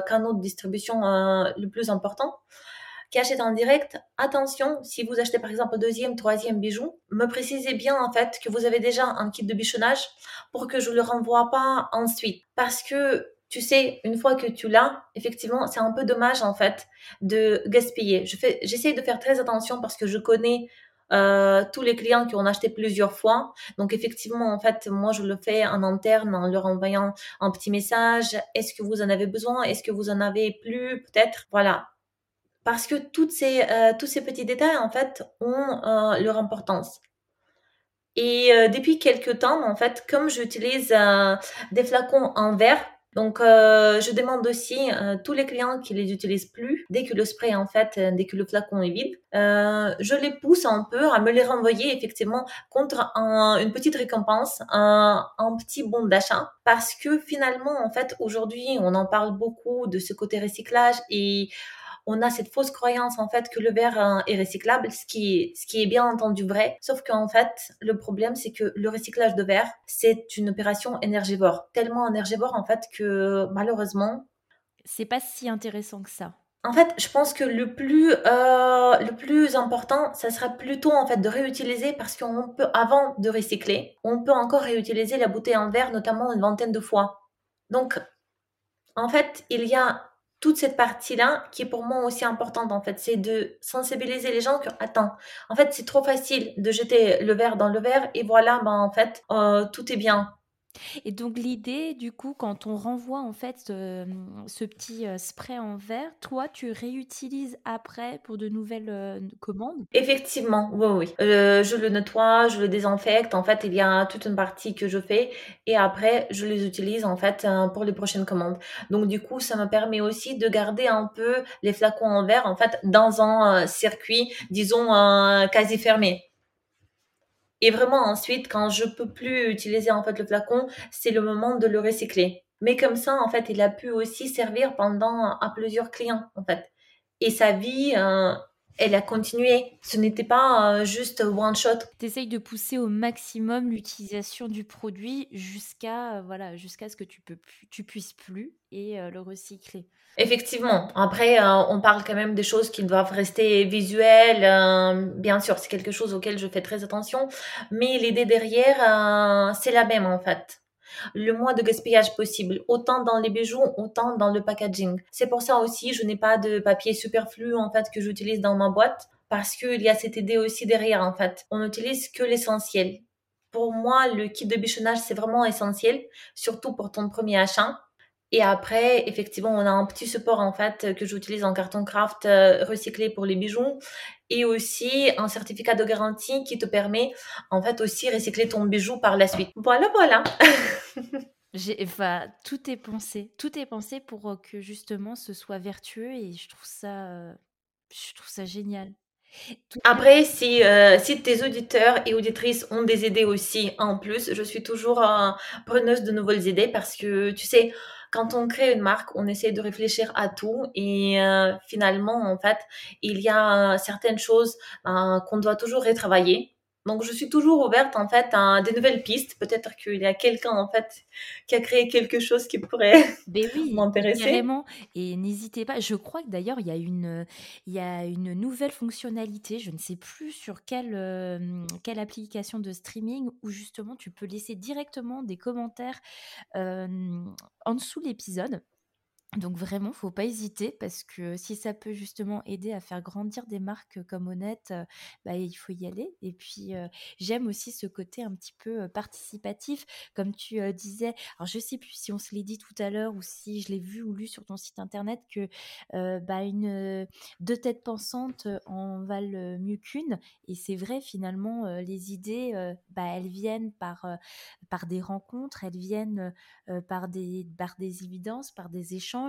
canaux de distribution le plus important qui en direct, attention, si vous achetez par exemple deuxième, troisième bijou, me précisez bien en fait que vous avez déjà un kit de bichonnage pour que je le renvoie pas ensuite. Parce que tu sais, une fois que tu l'as, effectivement, c'est un peu dommage en fait de gaspiller. Je fais, j'essaie de faire très attention parce que je connais euh, tous les clients qui ont acheté plusieurs fois. Donc effectivement, en fait, moi je le fais en interne en leur envoyant un petit message. Est-ce que vous en avez besoin? Est-ce que vous en avez plus? Peut-être. Voilà parce que toutes ces, euh, tous ces petits détails, en fait, ont euh, leur importance. Et euh, depuis quelques temps, en fait, comme j'utilise des flacons en verre, donc je demande aussi tous les clients qui les utilisent plus, dès que le spray, en fait, dès que le flacon est vide, je les pousse un peu à me les renvoyer effectivement contre une petite récompense, un, un petit bon d'achat, parce que finalement, en fait, aujourd'hui, on en parle beaucoup de ce côté recyclage et on a cette fausse croyance en fait que le verre euh, est recyclable, ce qui est, ce qui est bien entendu vrai. Sauf qu'en fait, le problème c'est que le recyclage de verre, c'est une opération énergivore, tellement énergivore en fait que malheureusement, c'est pas si intéressant que ça. En fait, je pense que le plus, euh, le plus important, ça sera plutôt en fait de réutiliser parce qu'on peut, avant de recycler, on peut encore réutiliser la bouteille en verre, notamment une vingtaine de fois. Donc, en fait, il y a toute cette partie-là qui est pour moi aussi importante en fait, c'est de sensibiliser les gens que attends, en fait c'est trop facile de jeter le verre dans le verre et voilà, ben en fait euh, tout est bien. Et donc l'idée, du coup, quand on renvoie en fait ce petit euh, spray en verre, toi, tu réutilises après pour de nouvelles euh, commandes? Effectivement, oui, oui. Euh, je le nettoie, je le désinfecte. En fait, il y a toute une partie que je fais et après, je les utilise en fait pour les prochaines commandes. Donc du coup, ça me permet aussi de garder un peu les flacons en verre en fait dans un circuit, disons, quasi fermé. Et vraiment ensuite, quand je peux plus utiliser en fait le flacon, c'est le moment de le recycler. Mais comme ça, en fait, il a pu aussi servir pendant à plusieurs clients en fait. Et sa vie, euh, elle a continué. Ce n'était pas euh, juste one shot. Tu essayes de pousser au maximum l'utilisation du produit jusqu'à voilà, jusqu'à ce que tu peux tu puisses plus et le recycler. Effectivement. Après, on parle quand même des choses qui doivent rester visuelles. bien sûr, c'est quelque chose auquel je fais très attention. Mais l'idée derrière, c'est la même en fait le moins de gaspillage possible, autant dans les bijoux, autant dans le packaging. C'est pour ça aussi, je n'ai pas de papier superflu en fait que j'utilise dans ma boîte parce qu'il y a cette idée aussi derrière en fait. On n'utilise que l'essentiel. Pour moi, le kit de bichonnage, c'est vraiment essentiel, surtout pour ton premier achat. Et après, effectivement, on a un petit support en fait que j'utilise en carton craft euh, recyclé pour les bijoux et aussi un certificat de garantie qui te permet en fait aussi recycler ton bijou par la suite. Voilà, voilà. tout est pensé, tout est pensé pour euh, que justement ce soit vertueux et je trouve ça, euh, je trouve ça génial. Après, si, si tes auditeurs et auditrices ont des idées aussi en plus, je suis toujours preneuse de nouvelles idées parce que tu sais, quand on crée une marque, on essaie de réfléchir à tout et euh, finalement, en fait, il y a certaines choses euh, qu'on doit toujours retravailler. Donc, je suis toujours ouverte, en fait, à des nouvelles pistes. Peut-être qu'il y a quelqu'un, en fait, qui a créé quelque chose qui pourrait ben oui, m'intéresser. Vraiment. Et n'hésitez pas. Je crois que d'ailleurs, il y a une, il y a une nouvelle fonctionnalité. Je ne sais plus sur quelle, euh, quelle application de streaming où justement tu peux laisser directement des commentaires en dessous de l'épisode. Donc vraiment, faut pas hésiter parce que si ça peut justement aider à faire grandir des marques comme Honnête, bah, il faut y aller. Et puis j'aime aussi ce côté un petit peu participatif, comme tu disais. Alors je sais plus si on se l'est dit tout à l'heure ou si je l'ai vu ou lu sur ton site internet que bah, une deux têtes pensantes en valent mieux qu'une. Et c'est vrai finalement, les idées, bah, elles viennent par par des rencontres, elles viennent par des par des évidences, par des échanges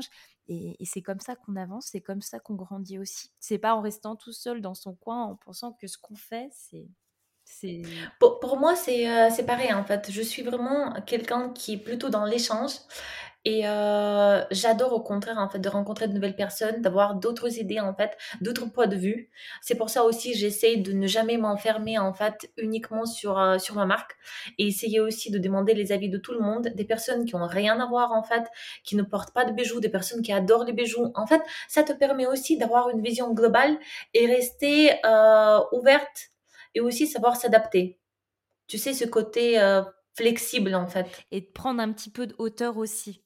et, c'est comme ça qu'on avance, c'est comme ça qu'on grandit aussi. C'est pas en restant tout seul dans son coin en pensant que ce qu'on fait, c'est. Pour moi, c'est, euh, c'est pareil en fait. Je suis vraiment quelqu'un qui est plutôt dans l'échange. Et euh, j'adore au contraire en fait de rencontrer de nouvelles personnes, d'avoir d'autres idées en fait, d'autres points de vue. C'est pour ça aussi j'essaie de ne jamais m'enfermer en fait uniquement sur euh, sur ma marque et essayer aussi de demander les avis de tout le monde, des personnes qui ont rien à voir en fait, qui ne portent pas de bijoux, des personnes qui adorent les bijoux. En fait, ça te permet aussi d'avoir une vision globale et rester euh, ouverte et aussi savoir s'adapter. Tu sais ce côté flexible en fait. Et de prendre un petit peu de hauteur aussi.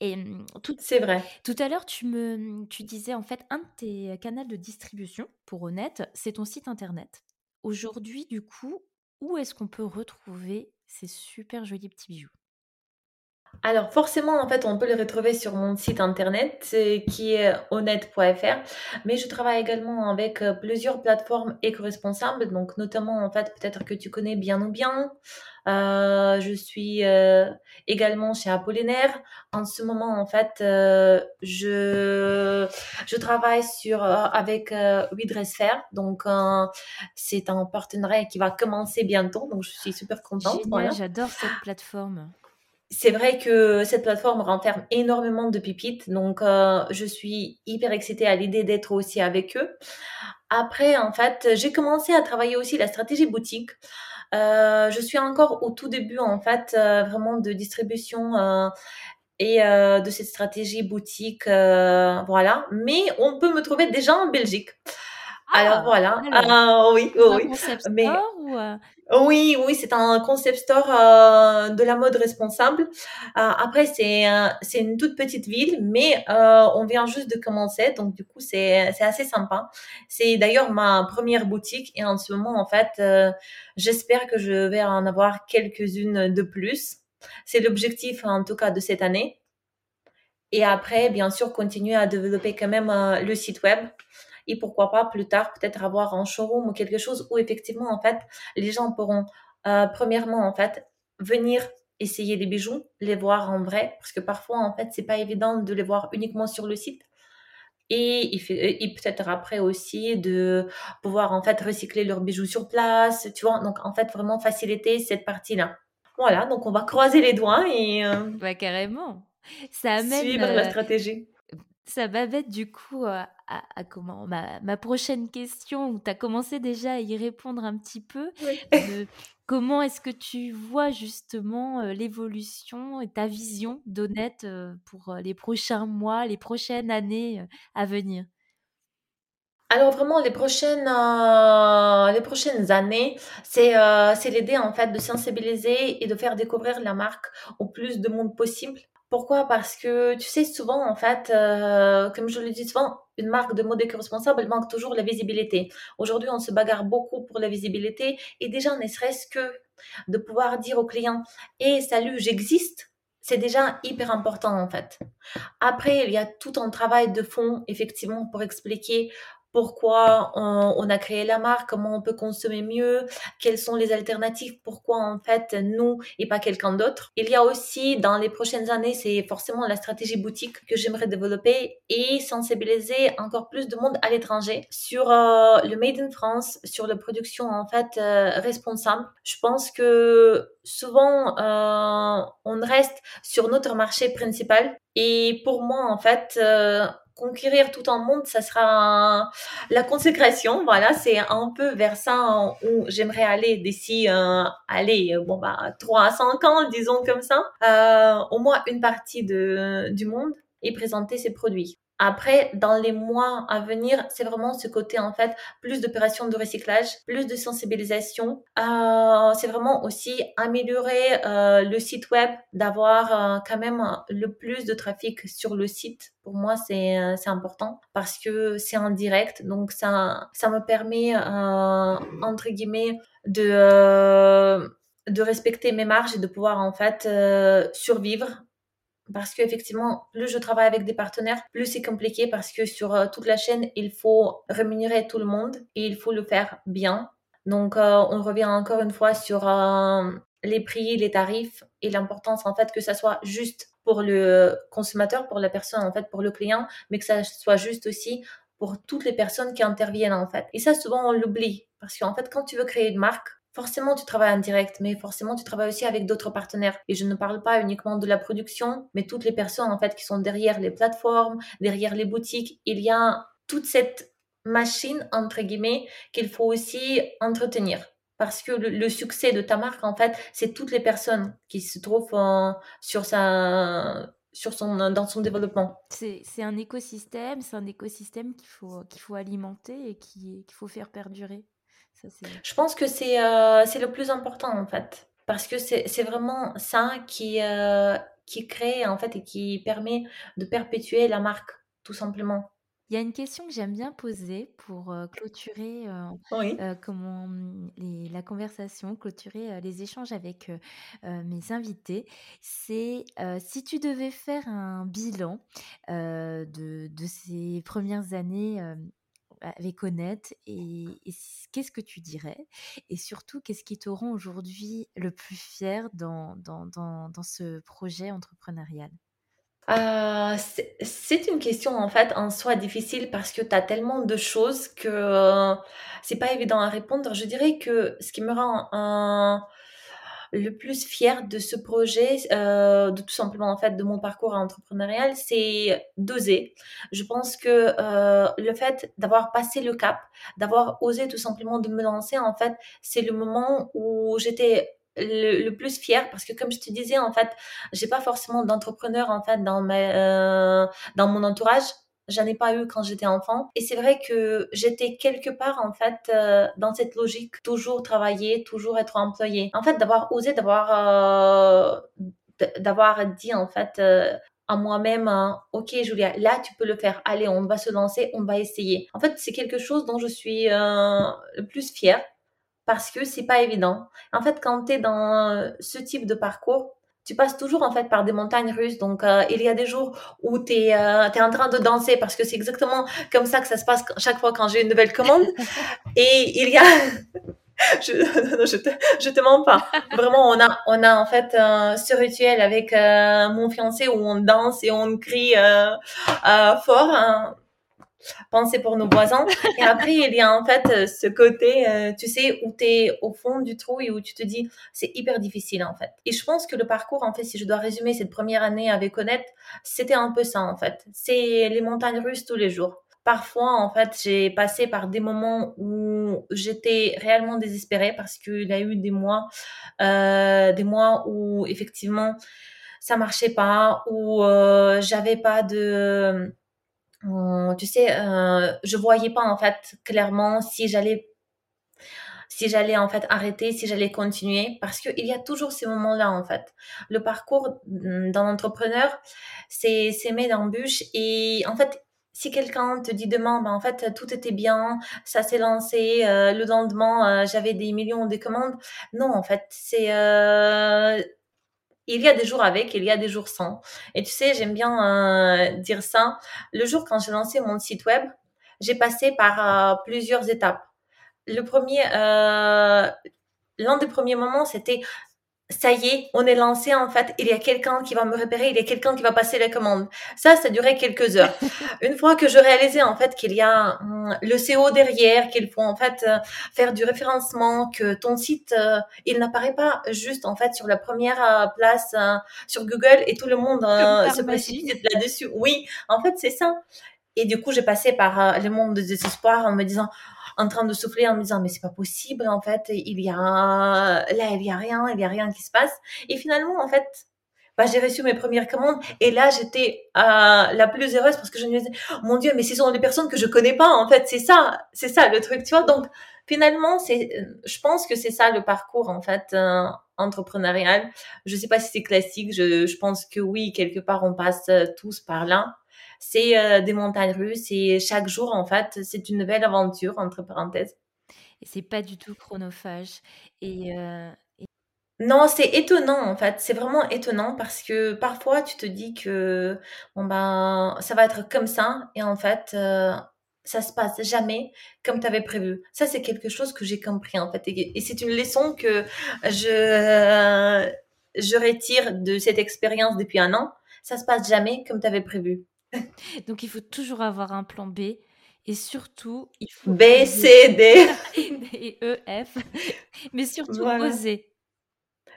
Et tout, c'est vrai. Tout à l'heure, tu me, tu disais en fait un de tes canaux de distribution pour Honnête, c'est ton site internet. Aujourd'hui, du coup, où est-ce qu'on peut retrouver ces super jolis petits bijoux? Alors forcément, en fait, on peut les retrouver sur mon site internet qui est honnête.fr, mais je travaille également avec euh, plusieurs plateformes éco-responsables, donc notamment, en fait, peut-être que tu connais bien ou bien. Euh, je suis euh, également chez Apollinaire. En ce moment, en fait, je, je travaille sur, avec WeDressFair, donc c'est un partenariat qui va commencer bientôt, donc je suis super contente. j'adore cette plateforme c'est vrai que cette plateforme renferme énormément de pépites, donc euh, je suis hyper excitée à l'idée d'être aussi avec eux. Après, en fait, j'ai commencé à travailler aussi la stratégie boutique. Euh, je suis encore au tout début, en fait, euh, vraiment de distribution et de cette stratégie boutique, voilà. Mais on peut me trouver déjà en Belgique. Alors ah, voilà. Ah, oui, oui. Mais oui, oui, c'est un concept store euh, de la mode responsable. Euh, après, c'est c'est une toute petite ville, mais euh, on vient juste de commencer, donc du coup, c'est c'est assez sympa. C'est d'ailleurs ma première boutique et en ce moment, en fait, j'espère que je vais en avoir quelques-unes de plus. C'est l'objectif, en tout cas, de cette année. Et après, bien sûr, continuer à développer quand même le site web et pourquoi pas plus tard peut-être avoir un showroom ou quelque chose où effectivement en fait les gens pourront euh, premièrement en fait venir essayer les bijoux, les voir en vrai parce que parfois en fait c'est pas évident de les voir uniquement sur le site et, et peut-être après aussi de pouvoir en fait recycler leurs bijoux sur place, tu vois, donc en fait vraiment faciliter cette partie-là. Voilà, donc on va croiser les doigts et euh, carrément. Ça amène suivre la euh, stratégie Ça m'amène du coup à, comment ma, prochaine question, où tu as commencé déjà à y répondre un petit peu. comment est-ce que tu vois justement l'évolution et ta vision d'Honnête pour les prochains mois, les prochaines années à venir? Alors vraiment les prochaines euh, les prochaines années, c'est euh, c'est l'idée en fait de sensibiliser et de faire découvrir la marque au plus de monde possible. Pourquoi? Parce que tu sais souvent en fait, euh, comme je le dis souvent, une marque de mode éco-responsable, manque toujours la visibilité. Aujourd'hui, on se bagarre beaucoup pour la visibilité et déjà ne serait-ce que de pouvoir dire aux clients "Et salut, j'existe." C'est déjà hyper important en fait. Après, il y a tout un travail de fond effectivement pour expliquer pourquoi on, a créé la marque, comment on peut consommer mieux, quelles sont les alternatives, pourquoi en fait nous et pas quelqu'un d'autre. Il y a aussi dans les prochaines années, c'est forcément la stratégie boutique que j'aimerais développer et sensibiliser encore plus de monde à l'étranger sur euh, le made in France, sur la production en fait euh, responsable. Je pense que souvent euh, on reste sur notre marché principal et pour moi en fait conquérir tout un monde, ça sera la consécration. Voilà, c'est un peu vers ça où j'aimerais aller d'ici, euh, aller, bon bah, 3 à 5 ans, disons comme ça, euh, au moins une partie de, du monde et présenter ses produits. Après, dans les mois à venir, c'est vraiment ce côté en fait, plus d'opérations de recyclage, plus de sensibilisation. Euh, c'est vraiment aussi améliorer euh, le site web, d'avoir euh, quand même le plus de trafic sur le site. Pour moi, c'est euh, important parce que c'est en direct, donc ça ça me permet euh, entre guillemets de euh, de respecter mes marges et de pouvoir en fait survivre parce qu'effectivement, plus je travaille avec des partenaires, plus c'est compliqué parce que sur euh, toute la chaîne, il faut rémunérer tout le monde et il faut le faire bien. Donc, euh, on revient encore une fois sur euh, les prix, les tarifs et l'importance en fait que ça soit juste pour le consommateur, pour la personne en fait, pour le client, mais que ça soit juste aussi pour toutes les personnes qui interviennent en fait. Et ça, souvent, on l'oublie parce qu'en fait, quand tu veux créer une marque, forcément tu travailles en direct, mais forcément tu travailles aussi avec d'autres partenaires. Et je ne parle pas uniquement de la production, mais toutes les personnes en fait qui sont derrière les plateformes, derrière les boutiques. Il y a toute cette machine entre guillemets qu'il faut aussi entretenir. Parce que le, succès de ta marque, en fait, c'est toutes les personnes qui se trouvent sur sa, sur son, dans son développement. C'est un écosystème, c'est un écosystème qu'il faut, qu'il faut alimenter et qu'il faut faire perdurer. Je pense que c'est euh, le plus important en fait, parce que c'est vraiment ça qui, euh, qui crée en fait et qui permet de perpétuer la marque, tout simplement. Il y a une question que j'aime bien poser pour euh, clôturer comment, mmh, la conversation, clôturer les échanges avec mes invités. C'est si tu devais faire un bilan de, de, ces premières années avec Honnête et, qu'est-ce que tu dirais Et surtout, qu'est-ce qui te rend aujourd'hui le plus fier dans, dans, dans, ce projet entrepreneurial? Euh, c'est une question en fait en soi difficile parce que tu as tellement de choses que euh, c'est pas évident à répondre. Je dirais que ce qui me rend un, le plus fier de ce projet, euh, de tout simplement en fait de mon parcours entrepreneurial, c'est d'oser. Je pense que euh, le fait d'avoir passé le cap, d'avoir osé tout simplement de me lancer, en fait, c'est le moment où j'étais le, plus fier parce que comme je te disais en fait j'ai pas forcément d'entrepreneur en fait dans ma euh, dans mon entourage J'en ai pas eu quand j'étais enfant. Et c'est vrai que j'étais quelque part, en fait, euh, dans cette logique, toujours travailler, toujours être employé. En fait, d'avoir osé, d'avoir, euh, d'avoir dit, en fait, euh, à moi-même, hein, ok Julia, là tu peux le faire, allez, on va se lancer, on va essayer. En fait, c'est quelque chose dont je suis le plus fière parce que c'est pas évident. En fait, quand tu es dans ce type de parcours, tu passes toujours en fait par des montagnes russes. Donc euh, il y a des jours où tu es, euh, en train de danser parce que c'est exactement comme ça que ça se passe chaque fois quand j'ai une nouvelle commande. Et il y a je, je, te, je te mens pas. Vraiment, on a, on a en fait euh, ce rituel avec mon fiancé où on danse et on crie fort. Hein. Penser pour nos voisins. Et après, il y a en fait ce côté, euh, tu sais, où tu es au fond du trou et où tu te dis, c'est hyper difficile en fait. Et je pense que le parcours, en fait, si je dois résumer cette première année avec Honnête, c'était un peu ça en fait. C'est les montagnes russes tous les jours. Parfois, en fait, j'ai passé par des moments où j'étais réellement désespérée parce qu'il y a eu des mois, euh, des mois où effectivement ça marchait pas, où euh, j'avais pas de euh, tu sais, euh, je voyais pas en fait clairement si j'allais si j'allais en fait arrêter, si j'allais continuer, parce qu'il y a toujours ces moments-là en fait. Le parcours d'un entrepreneur, c'est s'aimer d'embûches et en fait, si quelqu'un te dit demain, ben en fait tout était bien, ça s'est lancé, euh, le lendemain j'avais des millions de commandes, non en fait, c'est il y a des jours avec, il y a des jours sans. Et tu sais, j'aime bien euh, dire ça. Le jour quand j'ai lancé mon site web, j'ai passé par euh, plusieurs étapes. Le premier, euh, l'un des premiers moments, c'était ça y est, on est lancé en fait, il y a quelqu'un qui va me repérer, il y a quelqu'un qui va passer la commande. Ça, ça durait quelques heures. Une fois que je réalisais en fait qu'il y a hum, le CO derrière, qu'il faut en fait euh, faire du référencement, que ton site, euh, il n'apparaît pas juste en fait sur la première euh, place sur Google et tout le monde se précipite là-dessus. Oui, en fait, c'est ça. Et du coup, j'ai passé par le monde de désespoir en me disant, en train de souffler en me disant mais c'est pas possible en fait il y a là il y a rien il y a rien qui se passe. Et finalement en fait bah, j'ai reçu mes premières commandes et là j'étais euh, la plus heureuse parce que je me disais mon dieu mais ce sont des personnes que je connais pas en fait c'est ça c'est ça le truc tu vois. Donc finalement c'est je pense que c'est ça le parcours en fait euh, entrepreneurial. Je sais pas si c'est classique je, je pense que oui quelque part on passe tous par là c'est euh, des montagnes russes et chaque jour, en fait, c'est une nouvelle aventure, entre parenthèses. Et c'est pas du tout chronophage. Et, euh, Non, c'est étonnant, en fait. C'est vraiment étonnant parce que parfois, tu te dis que bon, ben, ça va être comme ça et en fait, euh, ça se passe jamais comme tu avais prévu. Ça, c'est quelque chose que j'ai compris, en fait. Et, c'est une leçon que je, je retire de cette expérience depuis un an. Ça se passe jamais comme tu avais prévu. Donc il faut toujours avoir un plan B et surtout il faut B, C, D et E, F, mais surtout oser.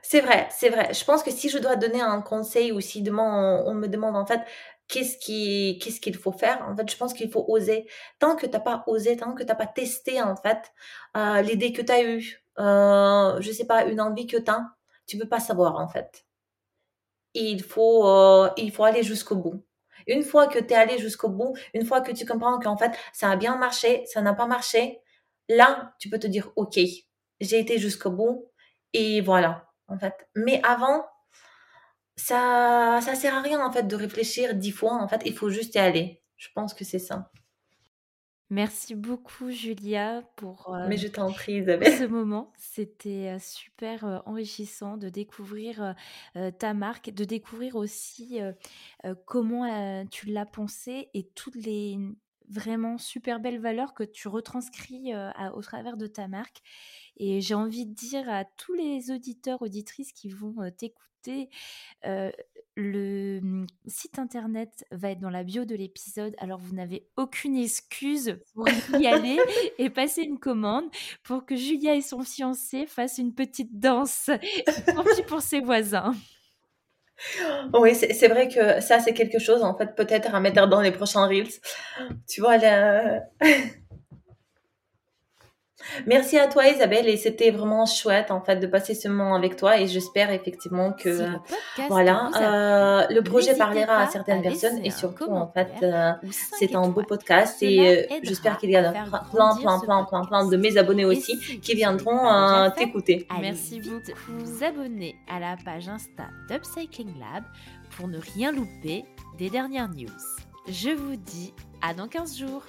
C'est vrai, c'est vrai. Je pense que si je dois donner un conseil ou si demain on, me demande en fait qu'est-ce qui qu'est-ce qu'il faut faire, en fait, je pense qu'il faut oser. Tant que tu n'as pas osé, tant que tu n'as pas testé en fait euh, l'idée que tu as eue, euh, je sais pas, une envie que tu as, tu peux pas savoir en fait. il faut euh, il faut aller jusqu'au bout. Une fois que tu es allé jusqu'au bout, une fois que tu comprends qu'en fait, ça a bien marché, ça n'a pas marché, là, tu peux te dire, OK, j'ai été jusqu'au bout et voilà, en fait. Mais avant, ça, ça sert à rien, en fait, de réfléchir dix fois, en fait, il faut juste y aller. Je pense que c'est ça. Merci beaucoup Julia pour Mais je t'en prie Isabelle. ce moment. C'était super enrichissant de découvrir ta marque, de découvrir aussi comment tu l'as pensée et toutes les vraiment super belles valeurs que tu retranscris au travers de ta marque. Et j'ai envie de dire à tous les auditeurs, auditrices qui vont t'écouter, le mmh, site internet va être dans la bio de l'épisode, alors vous n'avez aucune excuse pour y aller et passer une commande pour que Julia et son fiancé fassent une petite danse, pour ses voisins. Oui, c'est vrai que ça, c'est quelque chose, en fait, peut-être à mettre dans les prochains Reels. Tu vois, là... Merci à toi Isabelle et c'était vraiment chouette en fait de passer ce moment avec toi et j'espère effectivement que voilà euh, le projet parlera à certaines personnes et surtout en fait euh, c'est un beau podcast et euh, j'espère qu'il y a plein plein plein plein plein de mes abonnés aussi qui viendront t'écouter. Merci beaucoup. Vous abonner à la page Insta d'Upcycling Lab pour ne rien louper des dernières news. Je vous dis à dans 15 jours.